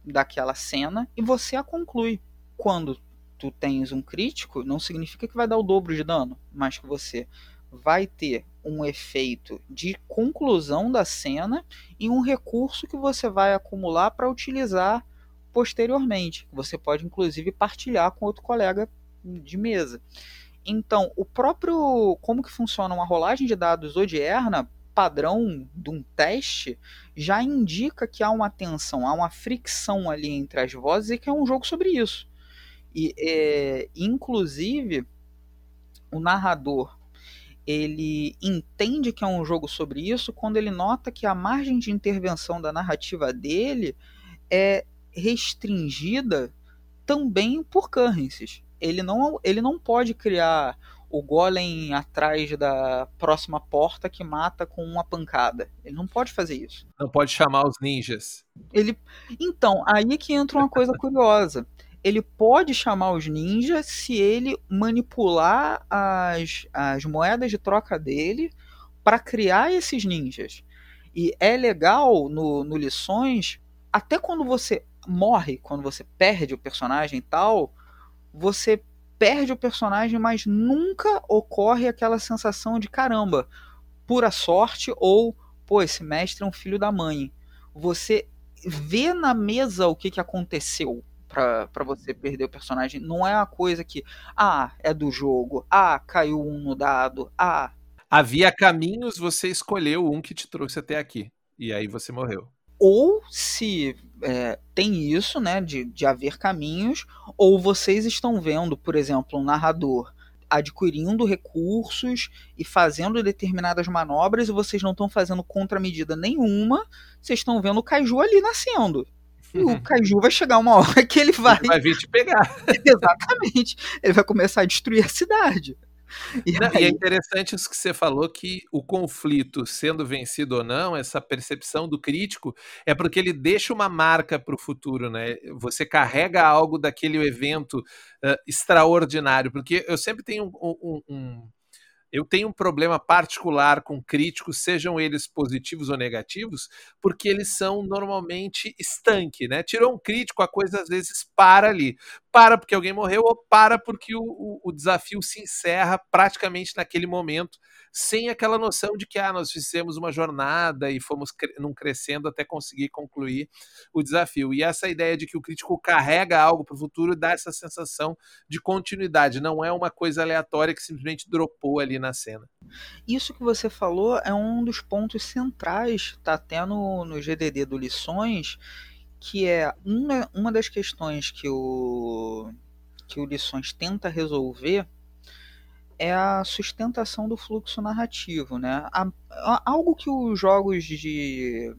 daquela cena e você a conclui. Quando tu tens um crítico, não significa que vai dar o dobro de dano, mas que você vai ter um efeito de conclusão da cena e um recurso que você vai acumular para utilizar posteriormente. Você pode inclusive partilhar com outro colega de mesa. Então, o próprio como que funciona uma rolagem de dados odierna padrão de um teste já indica que há uma tensão, há uma fricção ali entre as vozes e que é um jogo sobre isso. E, é, inclusive, o narrador ele entende que é um jogo sobre isso quando ele nota que a margem de intervenção da narrativa dele é restringida também por currencies. Ele não, ele não pode criar o golem atrás da próxima porta que mata com uma pancada. Ele não pode fazer isso. Não pode chamar os ninjas. Ele Então, aí que entra uma coisa curiosa. Ele pode chamar os ninjas se ele manipular as, as moedas de troca dele para criar esses ninjas. E é legal no, no Lições, até quando você morre, quando você perde o personagem e tal, você perde o personagem, mas nunca ocorre aquela sensação de caramba, pura sorte ou pô, esse mestre é um filho da mãe. Você vê na mesa o que, que aconteceu para você perder o personagem. Não é uma coisa que, ah, é do jogo, ah, caiu um no dado, ah. Havia caminhos, você escolheu um que te trouxe até aqui. E aí você morreu. Ou se é, tem isso, né, de, de haver caminhos, ou vocês estão vendo, por exemplo, um narrador adquirindo recursos e fazendo determinadas manobras e vocês não estão fazendo contramedida nenhuma, vocês estão vendo o Kaiju ali nascendo. E o. [laughs] Kaiju vai chegar uma hora que ele vai. Ele vai vir te pegar. [laughs] Exatamente. Ele vai começar a destruir a cidade. [laughs] E, aí... e, é interessante isso que você falou, que o conflito, sendo vencido ou não, essa percepção do crítico, é porque ele deixa uma marca para o futuro, né? Você carrega algo daquele evento uh, extraordinário, porque eu sempre tenho um, um, um eu tenho um problema particular com críticos, sejam eles positivos ou negativos, porque eles são normalmente estanque, né? Tirou um crítico, a coisa às vezes para ali. Para porque alguém morreu ou para porque o, o, o desafio se encerra praticamente naquele momento sem aquela noção de que ah, nós fizemos uma jornada e fomos cre num crescendo até conseguir concluir o desafio. E essa ideia de que o crítico carrega algo para o futuro dá essa sensação de continuidade, não é uma coisa aleatória que simplesmente dropou ali na cena. Isso que você falou é um dos pontos centrais, tá até no, no GDD do Lições, que é uma, uma das questões que o, que o Lições tenta resolver é a sustentação do fluxo narrativo, né? algo que os jogos de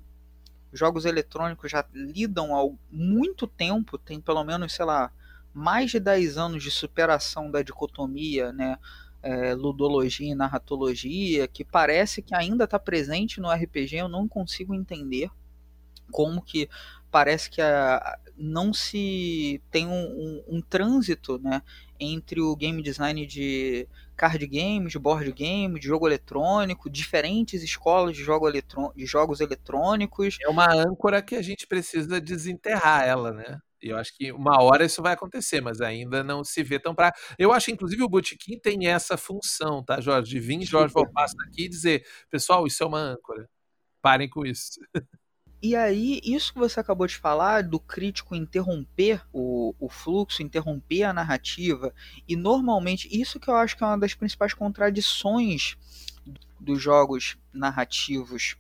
jogos eletrônicos já lidam há muito tempo, tem pelo menos, sei lá, mais de 10 anos de superação da dicotomia, né? É, ludologia e narratologia, que parece que ainda está presente no RPG, eu não consigo entender como que parece que a, não se tem um, um, um, trânsito né, entre o game design de card games, de board game, de jogo eletrônico, diferentes escolas de, jogo de jogos eletrônicos. É uma âncora que a gente precisa desenterrar ela, né? E eu acho que uma hora isso vai acontecer, mas ainda não se vê tão pra. Eu acho, inclusive, o Botequim tem essa função, tá, Jorge? De vir Jorge [laughs] Valpasso aqui e dizer, pessoal, isso é uma âncora. Parem com isso. [laughs] E aí, isso que você acabou de falar, do crítico interromper o, o fluxo, interromper a narrativa, e normalmente, isso que eu acho que é uma das principais contradições dos jogos narrativos,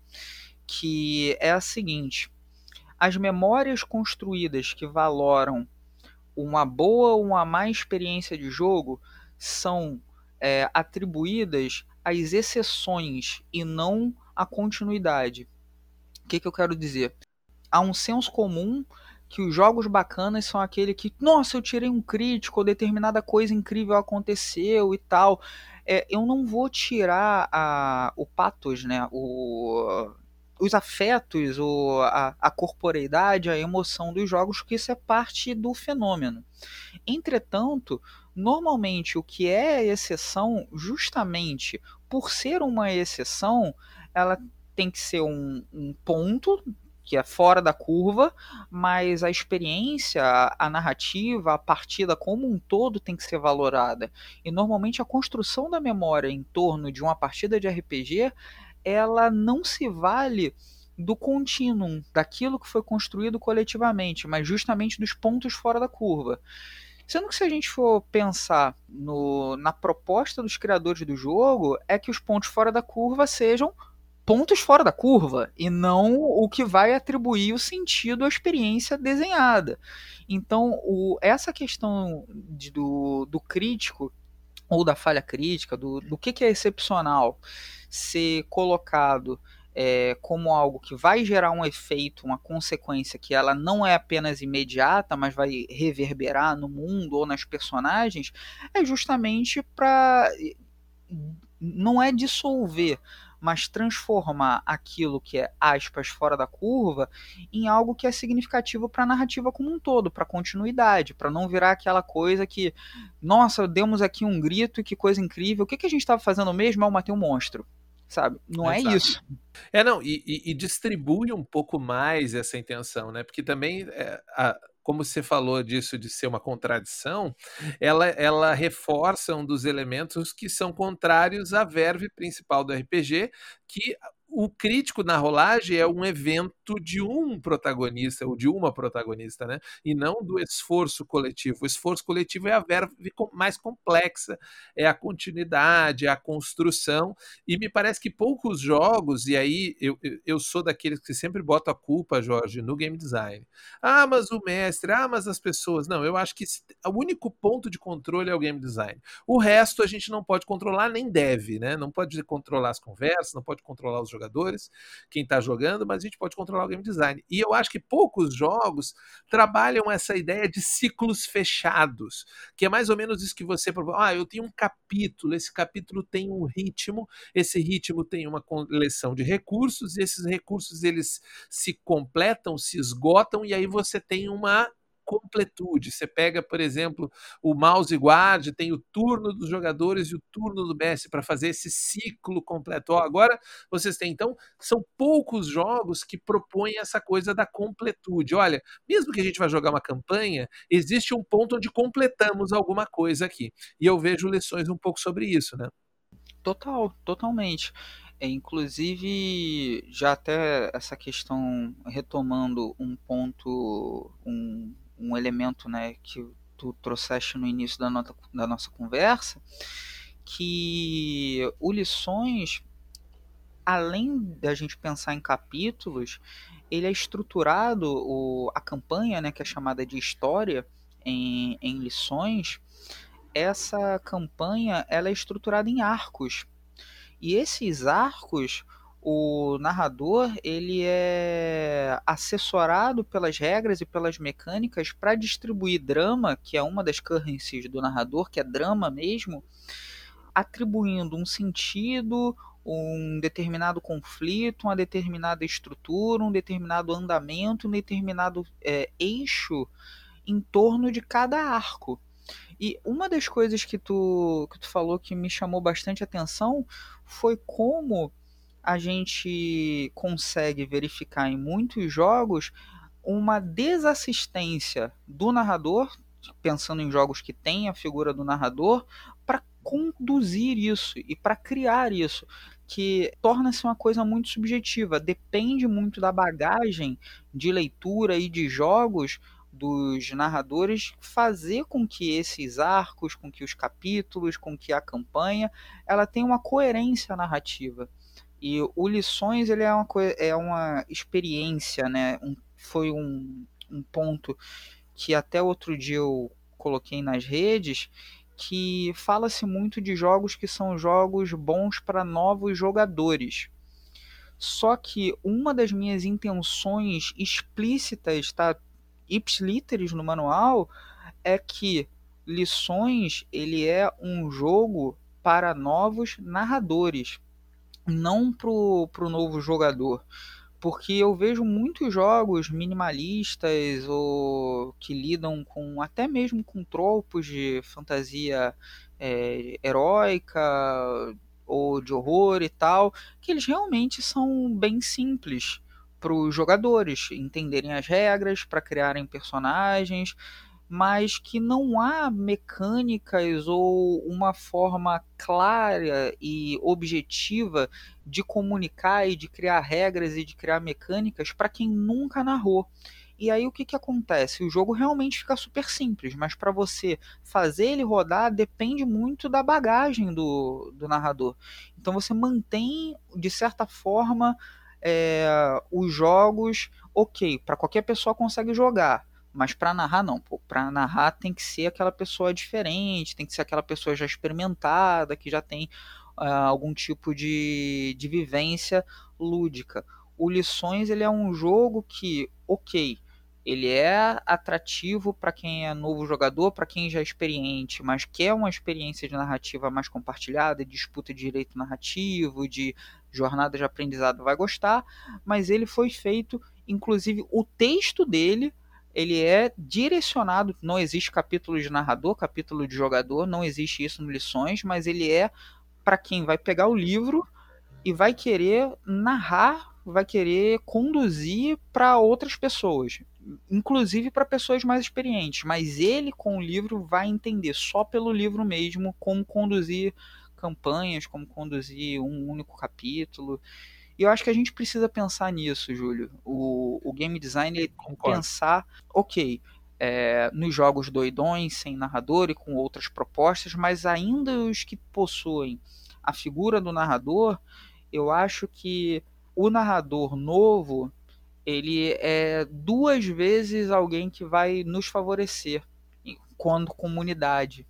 que é a seguinte: as memórias construídas que valoram uma boa ou uma má experiência de jogo são é, atribuídas às exceções e não à continuidade. Que, que eu quero dizer? Há um senso comum que os jogos bacanas são aquele que, nossa, eu tirei um crítico, ou determinada coisa incrível aconteceu e tal. É, eu não vou tirar a, o patos, né? O, os afetos, o, a, a corporeidade, a emoção dos jogos, porque isso é parte do fenômeno. Entretanto, normalmente o que é exceção, justamente por ser uma exceção, ela tem que ser um, um ponto que é fora da curva, mas a experiência, a narrativa, a partida como um todo tem que ser valorada. E normalmente a construção da memória em torno de uma partida de RPG, ela não se vale do contínuo, daquilo que foi construído coletivamente, mas justamente dos pontos fora da curva. Sendo que se a gente for pensar no, na proposta dos criadores do jogo, é que os pontos fora da curva sejam pontos fora da curva e não o que vai atribuir o sentido à experiência desenhada. Então, o, essa questão de, do, do crítico ou da falha crítica, do, do que, que é excepcional, ser colocado é, como algo que vai gerar um efeito, uma consequência que ela não é apenas imediata, mas vai reverberar no mundo ou nas personagens, é justamente para não é dissolver, mas transformar aquilo que é aspas fora da curva em algo que é significativo para a narrativa como um todo, para continuidade, para não virar aquela coisa que, nossa, demos aqui um grito e que coisa incrível. O que, que a gente estava fazendo mesmo? É eu matei um monstro sabe? Não é, é isso. É, não, e, e, e, distribui um pouco mais essa intenção, né? Porque também é, a, como você falou disso de ser uma contradição, ela, ela reforça um dos elementos que são contrários à verve principal do RPG, que o crítico na rolagem é um evento de um protagonista ou de uma protagonista, né? E não do esforço coletivo. O esforço coletivo é a verve mais complexa, é a continuidade, é a construção. E me parece que poucos jogos, e aí eu, eu sou daqueles que sempre boto a culpa, Jorge, no game design. Ah, mas o mestre, ah, mas as pessoas. Não, eu acho que o único ponto de controle é o game design. O resto a gente não pode controlar, nem deve, né? Não pode controlar as conversas, não pode controlar os jogadores jogadores, quem está jogando, mas a gente pode controlar o game design. E eu acho que poucos jogos trabalham essa ideia de ciclos fechados, que é mais ou menos isso que você propõe. Ah, eu tenho um capítulo, esse capítulo tem um ritmo, esse ritmo tem uma coleção de recursos, e esses recursos eles se completam, se esgotam, e aí você tem uma completude. Você pega, por exemplo, o mouse guard, tem o turno dos jogadores e o turno do mestre para fazer esse ciclo completo. Agora vocês têm, então, são poucos jogos que propõem essa coisa da completude. Olha, mesmo que a gente vá jogar uma campanha, existe um ponto onde completamos alguma coisa aqui. E eu vejo lições um pouco sobre isso, né? Total, totalmente. É, inclusive, já até essa questão, retomando um ponto, um, um elemento né, que tu trouxeste no início da, nota, da nossa conversa, que o Lições, além da gente pensar em capítulos, ele é estruturado, o, a campanha, né, que é chamada de história em, em lições, essa campanha ela é estruturada em arcos. E esses arcos o narrador ele é assessorado pelas regras e pelas mecânicas para distribuir drama, que é uma das currencies do narrador, que é drama mesmo, atribuindo um sentido, um determinado conflito, uma determinada estrutura, um determinado andamento, um determinado é, eixo em torno de cada arco. E uma das coisas que tu, que tu falou que me chamou bastante atenção foi como a gente consegue verificar em muitos jogos uma desassistência do narrador, pensando em jogos que tem a figura do narrador, para conduzir isso e para criar isso, que torna-se uma coisa muito subjetiva, depende muito da bagagem de leitura e de jogos dos narradores fazer com que esses arcos, com que os capítulos, com que a campanha, ela tenha uma coerência narrativa. E o Lições ele é uma, é uma experiência, né? Um, foi um, um ponto que até outro dia eu coloquei nas redes, que fala-se muito de jogos que são jogos bons para novos jogadores. Só que uma das minhas intenções explícitas, tá, ipsiliteres no manual, é que Lições ele é um jogo para novos narradores não pro, pro novo jogador. Porque eu vejo muitos jogos minimalistas ou que lidam com até mesmo com tropos de fantasia é, heróica ou de horror e tal, que eles realmente são bem simples para os jogadores entenderem as regras, para criarem personagens, mas que não há mecânicas ou uma forma clara e objetiva de comunicar e de criar regras e de criar mecânicas para quem nunca narrou. E aí o que, que acontece? O jogo realmente fica super simples, mas para você fazer ele rodar depende muito da bagagem do, do narrador. Então você mantém, de certa forma, é, os jogos ok, para qualquer pessoa consegue jogar mas para narrar não, para narrar tem que ser aquela pessoa diferente, tem que ser aquela pessoa já experimentada, que já tem uh, algum tipo de, de vivência lúdica. O Lições ele é um jogo que, ok, ele é atrativo para quem é novo jogador, para quem já é experiente, mas quer uma experiência de narrativa mais compartilhada, disputa de direito narrativo, de jornada de aprendizado, vai gostar, mas ele foi feito, inclusive o texto dele ele é direcionado, não existe capítulo de narrador, capítulo de jogador, não existe isso no lições, mas ele é para quem vai pegar o livro e vai querer narrar, vai querer conduzir para outras pessoas. inclusive para pessoas mais experientes, mas ele com o livro vai entender só pelo livro mesmo como conduzir campanhas, como conduzir um único capítulo. E eu acho que a gente precisa pensar nisso, Júlio. O, o game design é pensar, ok, é, nos jogos doidões, sem narrador e com outras propostas, mas ainda os que possuem a figura do narrador, eu acho que o narrador novo ele é duas vezes alguém que vai nos favorecer quando comunidade.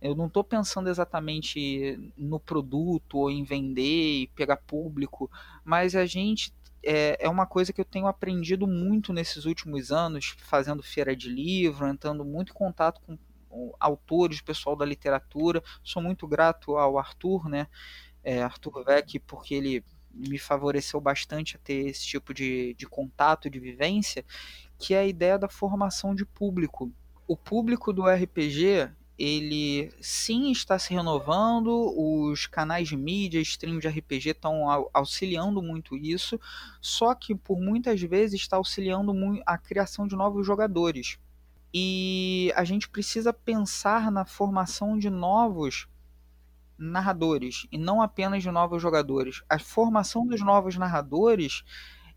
Eu não estou pensando exatamente no produto ou em vender e pegar público, mas a gente é, é uma coisa que eu tenho aprendido muito nesses últimos anos, fazendo feira de livro, entrando muito em contato com autores, pessoal da literatura. Sou muito grato ao Arthur, né? É, Arthur Vec, porque ele me favoreceu bastante a ter esse tipo de, de contato, de vivência, que é a ideia da formação de público. O público do RPG, ele sim está se renovando, os canais de mídia, stream de RPG estão auxiliando muito isso, só que por muitas vezes está auxiliando a criação de novos jogadores. E a gente precisa pensar na formação de novos narradores e não apenas de novos jogadores. A formação dos novos narradores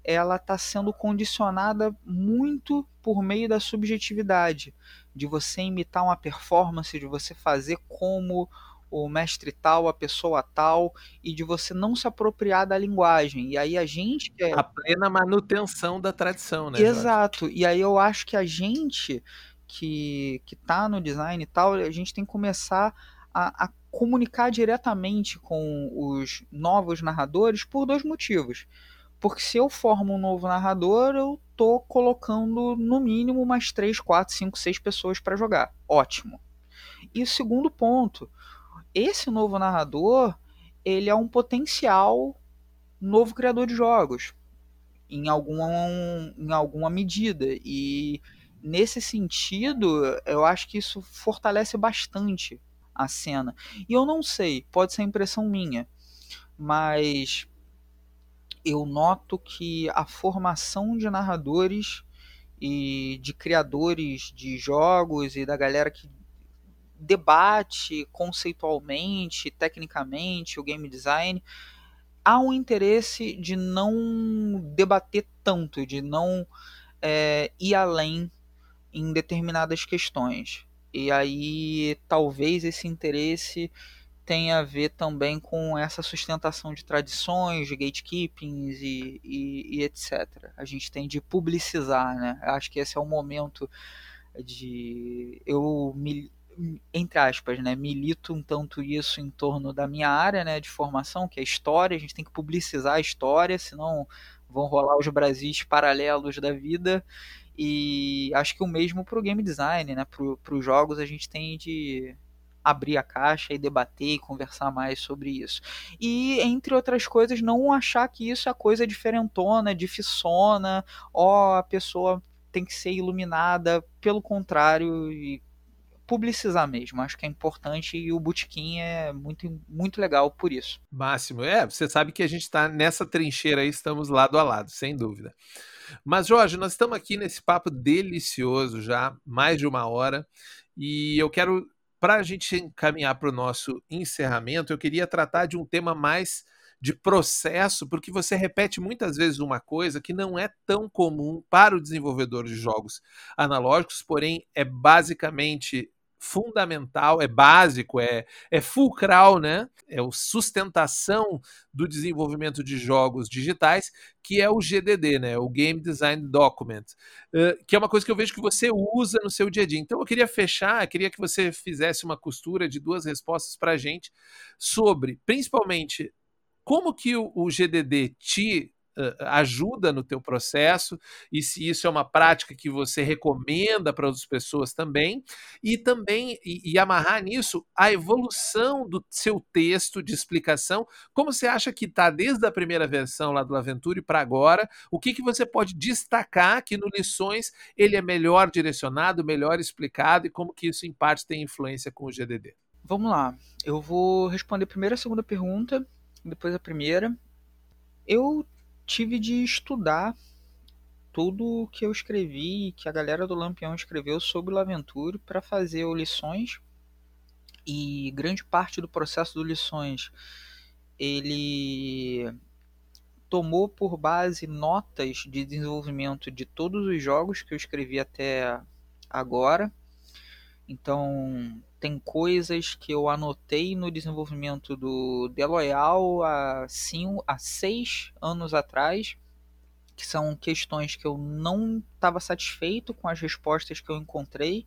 ela está sendo condicionada muito por meio da subjetividade, de você imitar uma performance, de você fazer como o mestre tal, a pessoa tal, e de você não se apropriar da linguagem. E aí a gente. É... A plena manutenção da tradição, né? Exato. Jorge? E aí eu acho que a gente que, que tá no design e tal, a gente tem que começar a, a comunicar diretamente com os novos narradores por dois motivos. Porque se eu formo um novo narrador, eu tô colocando no mínimo umas 3, 4, 5, 6 pessoas para jogar. Ótimo. E o segundo ponto, esse novo narrador, ele é um potencial novo criador de jogos em alguma, em alguma medida. E nesse sentido, eu acho que isso fortalece bastante a cena. E eu não sei, pode ser impressão minha, mas eu noto que a formação de narradores e de criadores de jogos e da galera que debate conceitualmente, tecnicamente o game design, há um interesse de não debater tanto, de não é, ir além em determinadas questões. E aí talvez esse interesse tem a ver também com essa sustentação de tradições, de gatekeepings e, e, e, etc. A gente tem de publicizar, né? Acho que esse é o momento de eu entre aspas, né, milito um tanto isso em torno da minha área, né, de formação, que é história. A gente tem que publicizar a história, senão vão rolar os Brasis paralelos da vida. E acho que o mesmo para o game design, né, para os jogos a gente tem de abrir a caixa e debater e conversar mais sobre isso. E, entre outras coisas, não achar que isso é coisa diferentona, difícil, ó, a pessoa tem que ser iluminada, pelo contrário, e publicizar mesmo. Acho que é importante e o Botequim é muito, muito legal por isso. Máximo. É, você sabe que a gente está nessa trincheira aí, estamos lado a lado, sem dúvida. Mas, Jorge, nós estamos aqui nesse papo delicioso já, mais de uma hora, e eu quero para a gente encaminhar para o nosso encerramento, eu queria tratar de um tema mais de processo, porque você repete muitas vezes uma coisa que não é tão comum para o desenvolvedor de jogos analógicos, porém é basicamente fundamental, é básico, é, é fulcral, né? É a sustentação do desenvolvimento de jogos digitais, que é o GDD, né? O Game Design Document, uh, que é uma coisa que eu vejo que você usa no seu dia a dia. Então eu queria fechar, queria que você fizesse uma costura de duas respostas para a gente sobre, principalmente, como que o, o GDD te ajuda no teu processo e se isso é uma prática que você recomenda para outras pessoas também e também e, e, amarrar nisso a evolução do seu texto de explicação como você acha que está desde a primeira versão lá do Aventure para agora o que, que você pode destacar que no lições ele é melhor direcionado melhor explicado e como que isso em parte tem influência com o GDD Vamos lá, eu vou responder primeiro a segunda pergunta, depois a primeira. Eu tive de estudar tudo que eu escrevi, que a galera do Lampião escreveu sobre o Laventure para fazer o Lições. E grande parte do processo do Lições ele tomou por base notas de desenvolvimento de todos os jogos que eu escrevi até agora. Então, tem coisas que eu anotei no desenvolvimento do The Loyal há, cinco, há seis anos atrás, que são questões que eu não estava satisfeito com as respostas que eu encontrei.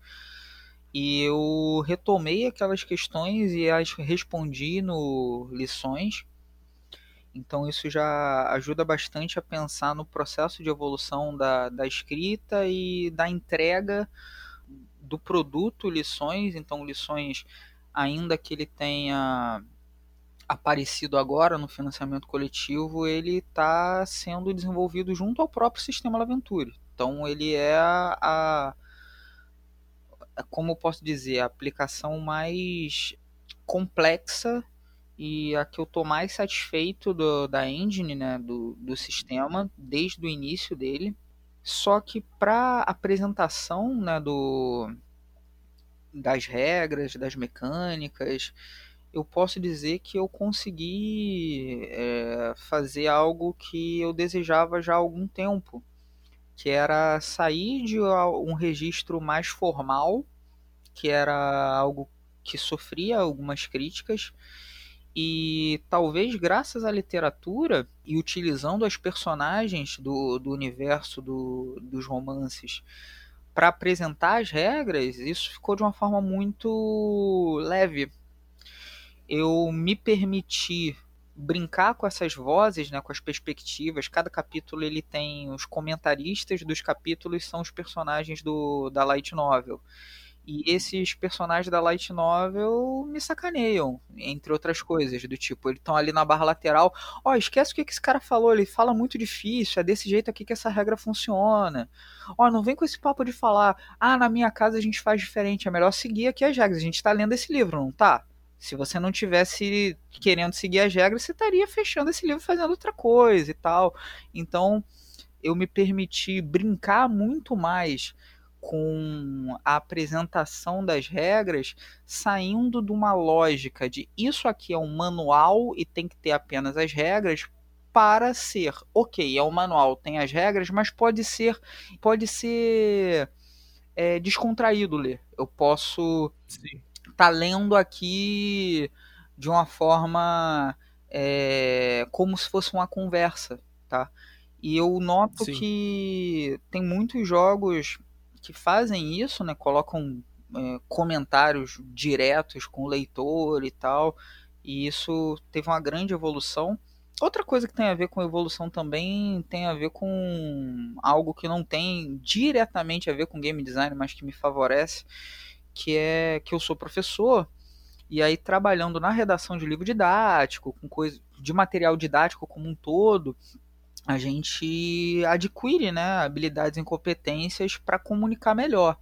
E eu retomei aquelas questões e as respondi no lições. Então isso já ajuda bastante a pensar no processo de evolução da, da escrita e da entrega do produto lições. Então lições, ainda que ele tenha aparecido agora no financiamento coletivo, ele está sendo desenvolvido junto ao próprio sistema Laventure. Então ele é a, a como posso dizer, a aplicação mais complexa e a que eu tô mais satisfeito do, da engine, né, do, do sistema, desde o início dele. Só que para apresentação né, do, das regras, das mecânicas, eu posso dizer que eu consegui é, fazer algo que eu desejava já há algum tempo, que era sair de um registro mais formal, que era algo que sofria algumas críticas, e talvez graças à literatura e utilizando as personagens do, do universo do, dos romances para apresentar as regras, isso ficou de uma forma muito leve. Eu me permiti brincar com essas vozes, né, com as perspectivas. Cada capítulo ele tem os comentaristas dos capítulos são os personagens do, da light novel. E esses personagens da Light Novel me sacaneiam, entre outras coisas, do tipo, eles estão ali na barra lateral, ó, oh, esquece o que, que esse cara falou, ele fala muito difícil, é desse jeito aqui que essa regra funciona. Ó, oh, não vem com esse papo de falar, ah, na minha casa a gente faz diferente, é melhor seguir aqui as regras, a gente tá lendo esse livro, não tá? Se você não tivesse querendo seguir as regras, você estaria fechando esse livro fazendo outra coisa e tal. Então, eu me permiti brincar muito mais com a apresentação das regras, saindo de uma lógica de isso aqui é um manual e tem que ter apenas as regras para ser, ok, é um manual, tem as regras, mas pode ser, pode ser é, descontraído ler. Eu posso estar tá lendo aqui de uma forma é, como se fosse uma conversa, tá? E eu noto Sim. que tem muitos jogos que fazem isso, né? Colocam é, comentários diretos com o leitor e tal. E isso teve uma grande evolução. Outra coisa que tem a ver com evolução também tem a ver com algo que não tem diretamente a ver com game design, mas que me favorece, que é que eu sou professor e aí trabalhando na redação de livro didático, com coisa de material didático como um todo, a gente adquire né, habilidades e competências para comunicar melhor.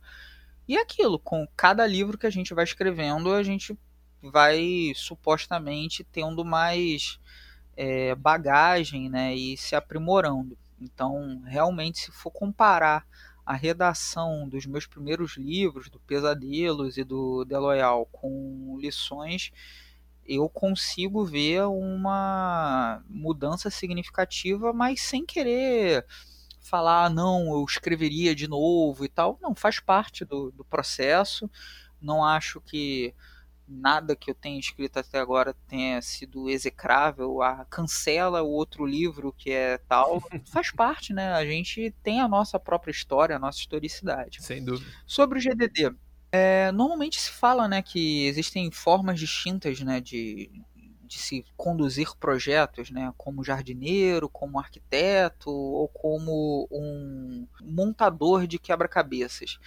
E aquilo, com cada livro que a gente vai escrevendo, a gente vai supostamente tendo mais é, bagagem né, e se aprimorando. Então, realmente, se for comparar a redação dos meus primeiros livros, do Pesadelos e do Deloyal, com lições eu consigo ver uma mudança significativa, mas sem querer falar, não, eu escreveria de novo e tal. Não, faz parte do, do processo. Não acho que nada que eu tenha escrito até agora tenha sido execrável, ah, cancela o outro livro que é tal, [laughs] faz parte, né? A gente tem a nossa própria história, a nossa historicidade. Sem dúvida. Sobre o GDD, é, normalmente se fala né, que existem formas distintas né, de, de se conduzir projetos, né, como jardineiro, como arquiteto ou como um montador de quebra-cabeças.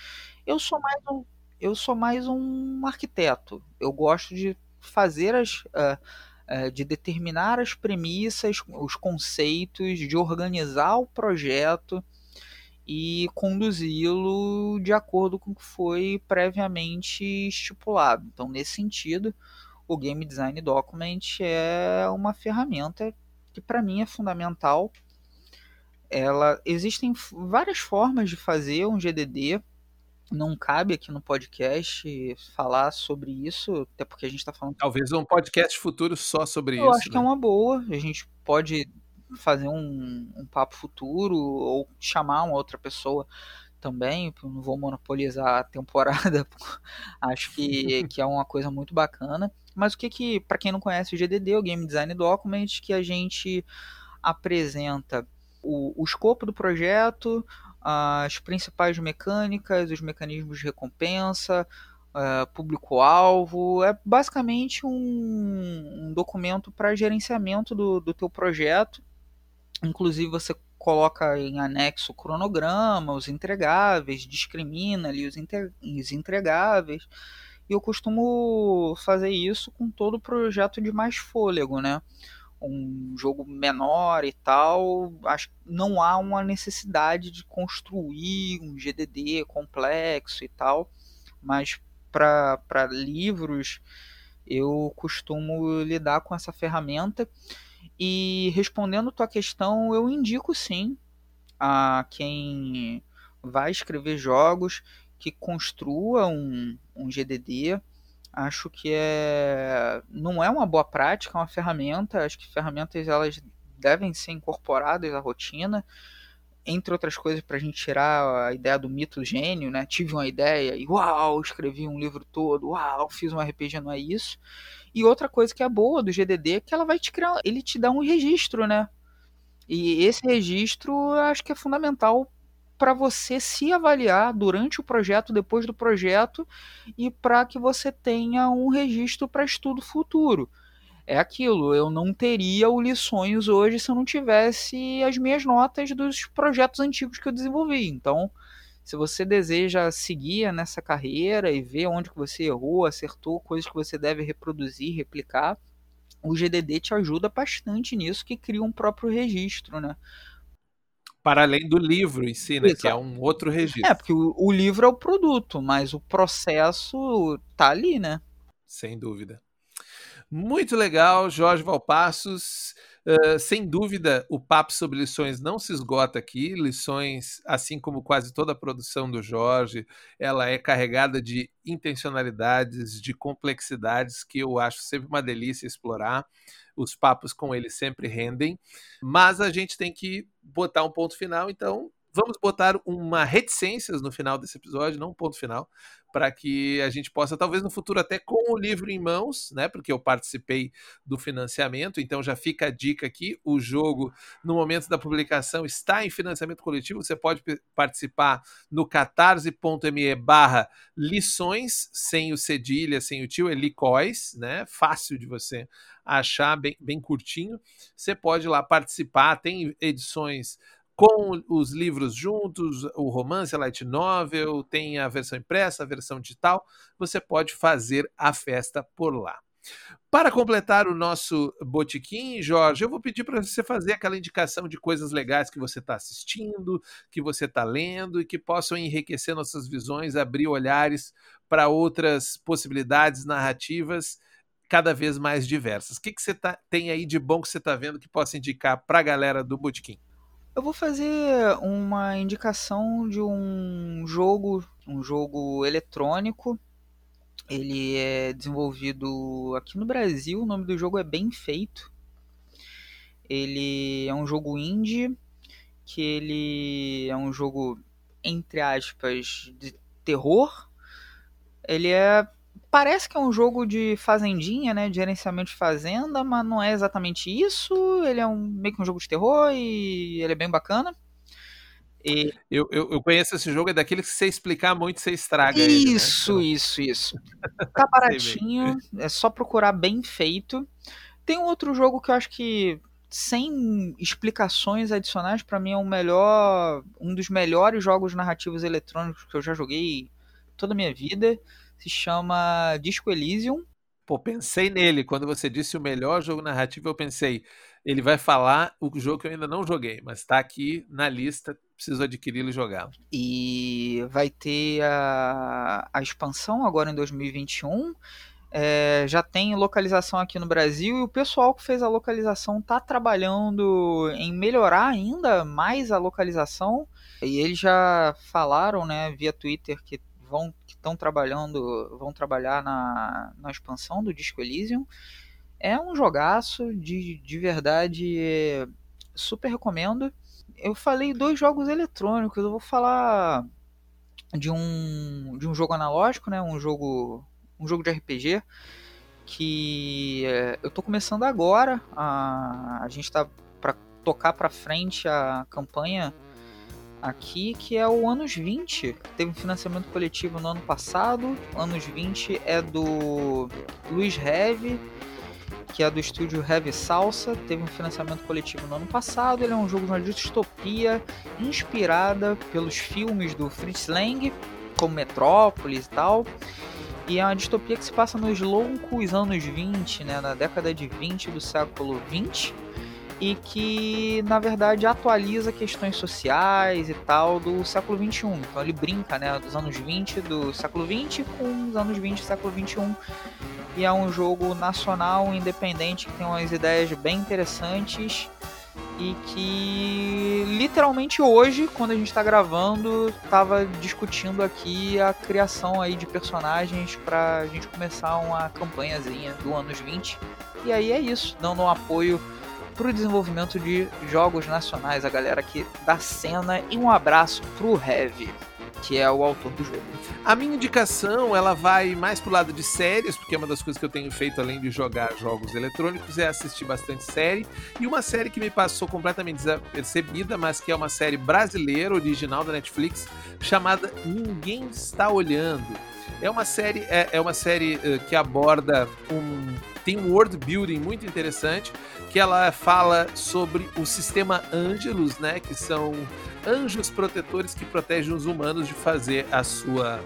Eu sou mais um, eu sou mais um arquiteto. Eu gosto de fazer as uh, de determinar as premissas, os conceitos, de organizar o projeto e conduzi-lo de acordo com o que foi previamente estipulado. Então, nesse sentido, o Game Design Document é uma ferramenta que para mim é fundamental. ela existem várias formas de fazer um GDD. Não cabe aqui no podcast falar sobre isso, até porque a gente está falando. Talvez um podcast futuro só sobre Eu isso. Eu acho né? que é uma boa. A gente pode fazer um, um papo futuro ou chamar uma outra pessoa também, não vou monopolizar a temporada, [laughs] acho que, [laughs] que é uma coisa muito bacana. Mas o que que, para quem não conhece o GDD, o Game Design Document, que a gente apresenta o, o escopo do projeto, as principais mecânicas, os mecanismos de recompensa, uh, público-alvo, é basicamente um, um documento para gerenciamento do, do teu projeto. Inclusive você coloca em anexo o cronograma, os entregáveis, discrimina ali os, os entregáveis. E eu costumo fazer isso com todo projeto de mais fôlego, né? Um jogo menor e tal, acho não há uma necessidade de construir um GDD complexo e tal, mas para livros eu costumo lidar com essa ferramenta e respondendo tua questão, eu indico sim a quem vai escrever jogos que construa um, um GDD. Acho que é não é uma boa prática, é uma ferramenta. Acho que ferramentas elas devem ser incorporadas à rotina. Entre outras coisas, para a gente tirar a ideia do mito do gênio, né? Tive uma ideia e uau, escrevi um livro todo, uau, fiz um RPG, não é isso. E outra coisa que é boa do GDD é que ela vai te criar, ele te dá um registro, né? E esse registro acho que é fundamental para você se avaliar durante o projeto, depois do projeto e para que você tenha um registro para estudo futuro. É aquilo, eu não teria o lições hoje se eu não tivesse as minhas notas dos projetos antigos que eu desenvolvi. Então, se você deseja seguir nessa carreira e ver onde que você errou, acertou, coisas que você deve reproduzir, replicar, o GDD te ajuda bastante nisso, que cria um próprio registro, né? Para além do livro em si, né? Exato. Que é um outro registro. É, porque o, o livro é o produto, mas o processo tá ali, né? Sem dúvida. Muito legal, Jorge Valpassos. Uh, sem dúvida, o papo sobre lições não se esgota aqui. Lições, assim como quase toda a produção do Jorge, ela é carregada de intencionalidades, de complexidades que eu acho sempre uma delícia explorar. Os papos com ele sempre rendem, mas a gente tem que botar um ponto final, então vamos botar uma reticências no final desse episódio, não um ponto final, para que a gente possa, talvez no futuro, até com o livro em mãos, né? Porque eu participei do financiamento, então já fica a dica aqui: o jogo, no momento da publicação, está em financiamento coletivo. Você pode participar no catarse.me barra lições, sem o cedilha, sem o tio, é licóis, né? Fácil de você achar, bem, bem curtinho. Você pode lá participar, tem edições com os livros juntos, o romance, a light novel, tem a versão impressa, a versão digital, você pode fazer a festa por lá. Para completar o nosso botiquim, Jorge, eu vou pedir para você fazer aquela indicação de coisas legais que você está assistindo, que você está lendo e que possam enriquecer nossas visões, abrir olhares para outras possibilidades narrativas cada vez mais diversas. O que, que você tá, tem aí de bom que você está vendo que possa indicar para a galera do botiquim? Eu vou fazer uma indicação de um jogo, um jogo eletrônico. Ele é desenvolvido aqui no Brasil, o nome do jogo é Bem Feito. Ele é um jogo indie, que ele é um jogo entre aspas de terror. Ele é parece que é um jogo de fazendinha, né, de gerenciamento de fazenda, mas não é exatamente isso. Ele é um meio que um jogo de terror e ele é bem bacana. E... Eu, eu, eu, conheço esse jogo, é daquele que você explicar muito, você estraga isso, ele. Né? Isso, isso, isso. [laughs] Tá baratinho, é só procurar bem feito. Tem um outro jogo que eu acho que sem explicações adicionais, para mim é o melhor, um dos melhores jogos narrativos eletrônicos que eu já joguei toda a minha vida se chama Disco Elysium. Pô, pensei nele. Quando você disse o melhor jogo narrativo, eu pensei, ele vai falar o jogo que eu ainda não joguei, mas está aqui na lista, preciso adquiri-lo e jogá-lo. E vai ter a, a expansão agora em 2021. É, já tem localização aqui no Brasil e o pessoal que fez a localização está trabalhando em melhorar ainda mais a localização. E eles já falaram, né, via Twitter que vão estão trabalhando, vão trabalhar na, na expansão do Disco Elysium. É um jogaço de, de verdade, é, super recomendo. Eu falei dois jogos eletrônicos, eu vou falar de um de um jogo analógico, né, um jogo um jogo de RPG que é, eu tô começando agora. A, a gente tá para tocar para frente a campanha aqui, que é o Anos 20. Teve um financiamento coletivo no ano passado. Anos 20 é do Luiz Heavy, que é do estúdio Heavy Salsa. Teve um financiamento coletivo no ano passado. Ele é um jogo de uma distopia inspirada pelos filmes do Fritz Lang, como Metrópolis e tal. E é uma distopia que se passa nos loucos anos 20, né, na década de 20 do século 20, e que na verdade atualiza questões sociais e tal do século 21. Então ele brinca, né, dos anos 20 do século 20 com os anos 20 do século 21. E é um jogo nacional independente que tem umas ideias bem interessantes e que literalmente hoje, quando a gente está gravando, estava discutindo aqui a criação aí de personagens para a gente começar uma campanhazinha do anos 20. E aí é isso, dando um apoio para o desenvolvimento de jogos nacionais, a galera aqui da cena e um abraço pro Heavy que é o autor do jogo. A minha indicação, ela vai mais pro lado de séries, porque é uma das coisas que eu tenho feito além de jogar jogos eletrônicos é assistir bastante série. E uma série que me passou completamente desapercebida, mas que é uma série brasileira, original da Netflix, chamada Ninguém Está Olhando. É uma série, é, é uma série uh, que aborda um tem um world building muito interessante, que ela fala sobre o sistema Angelus, né, que são anjos protetores que protegem os humanos de fazer a sua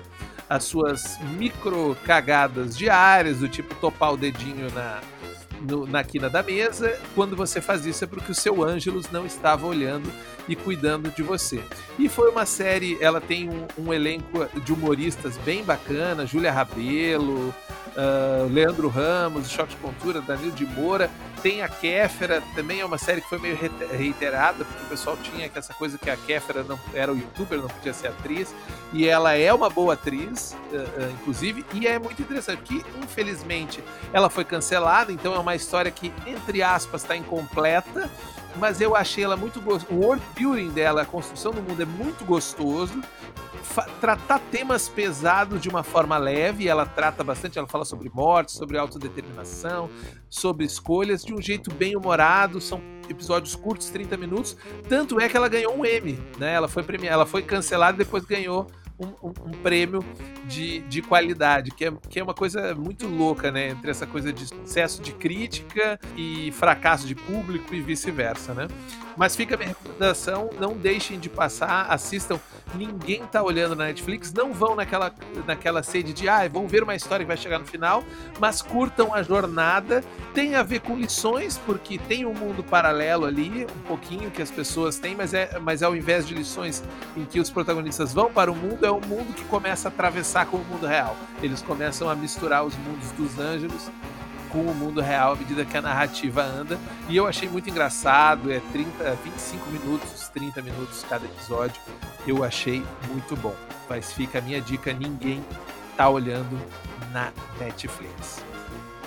as suas micro cagadas diárias, do tipo topar o dedinho na, no, na quina da mesa. Quando você faz isso é porque o seu Ângelus não estava olhando e cuidando de você. E foi uma série, ela tem um, um elenco de humoristas bem bacana, Júlia Rabelo, uh, Leandro Ramos, Choque de Contura, Danilo de Moura. Tem a Kéfera, também é uma série que foi meio reiterada, porque o pessoal tinha essa coisa que a Kéfera não era o youtuber, não podia ser atriz. E ela é uma boa atriz, uh, uh, inclusive, e é muito interessante, porque infelizmente ela foi cancelada, então é uma história que, entre aspas, está incompleta mas eu achei ela muito gostosa. O world building dela, a construção do mundo é muito gostoso tratar temas pesados de uma forma leve, ela trata bastante, ela fala sobre morte, sobre autodeterminação, sobre escolhas, de um jeito bem humorado, são episódios curtos, 30 minutos, tanto é que ela ganhou um M, né? Ela foi premiada, ela foi cancelada e depois ganhou um, um, um, prêmio de, de qualidade, que é, que é uma coisa muito louca, né? Entre essa coisa de sucesso de crítica e fracasso de público e vice-versa, né? Mas fica a minha recomendação, não deixem de passar, assistam. Ninguém tá olhando na Netflix, não vão naquela, naquela sede de, ah, vão ver uma história que vai chegar no final, mas curtam a jornada. Tem a ver com lições, porque tem um mundo paralelo ali, um pouquinho que as pessoas têm, mas é, mas ao invés de lições em que os protagonistas vão para o mundo, é um mundo que começa a atravessar com o mundo real. Eles começam a misturar os mundos dos anjos com o mundo real à medida que a narrativa anda. E eu achei muito engraçado, é 30, 25 minutos, 30 minutos cada episódio. Eu achei muito bom. Mas fica a minha dica, ninguém tá olhando na Netflix.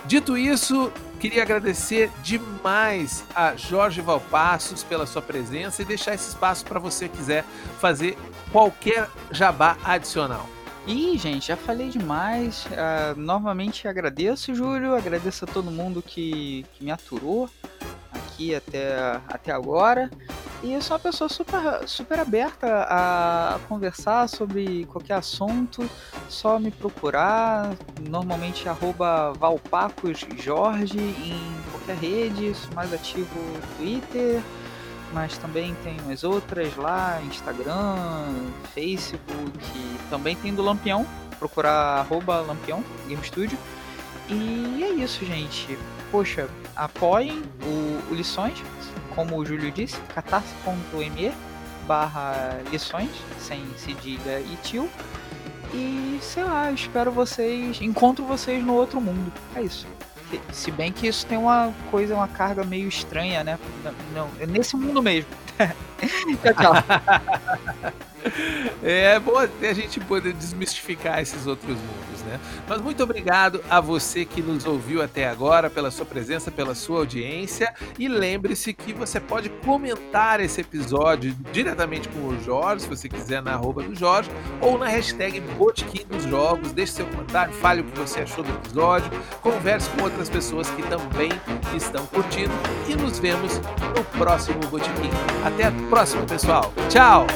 Dito isso, queria agradecer demais a Jorge Valpassos pela sua presença e deixar esse espaço para você quiser fazer qualquer jabá adicional. E, gente, já falei demais. Uh, novamente agradeço, Júlio. Agradeço a todo mundo que, que me aturou aqui até, até agora. E eu sou uma pessoa super, super aberta a conversar sobre qualquer assunto. Só me procurar. Normalmente arroba Valpacosjorge em qualquer rede. Sou mais ativo no Twitter mas também tem umas outras lá, Instagram, Facebook, também tem do Lampião, procurar arroba Lampião, Game Studio. E é isso, gente. Poxa, apoiem o, o Lições, como o Júlio disse, catarse.me barra lições, sem cedilha e tio. E sei lá, espero vocês. Encontro vocês no outro mundo. É isso. Se bem que isso tem uma coisa, uma carga meio estranha, né? Não, é nesse mundo mesmo. [laughs] tchau, tchau. [laughs] É bom até a gente poder desmistificar esses outros mundos, né? Mas muito obrigado a você que nos ouviu até agora, pela sua presença, pela sua audiência. E lembre-se que você pode comentar esse episódio diretamente com o Jorge, se você quiser, na arroba do Jorge, ou na hashtag Botequim dos Jogos. Deixe seu comentário, fale o que você achou do episódio, converse com outras pessoas que também estão curtindo e nos vemos no próximo Botequim. Até a próxima, pessoal. Tchau!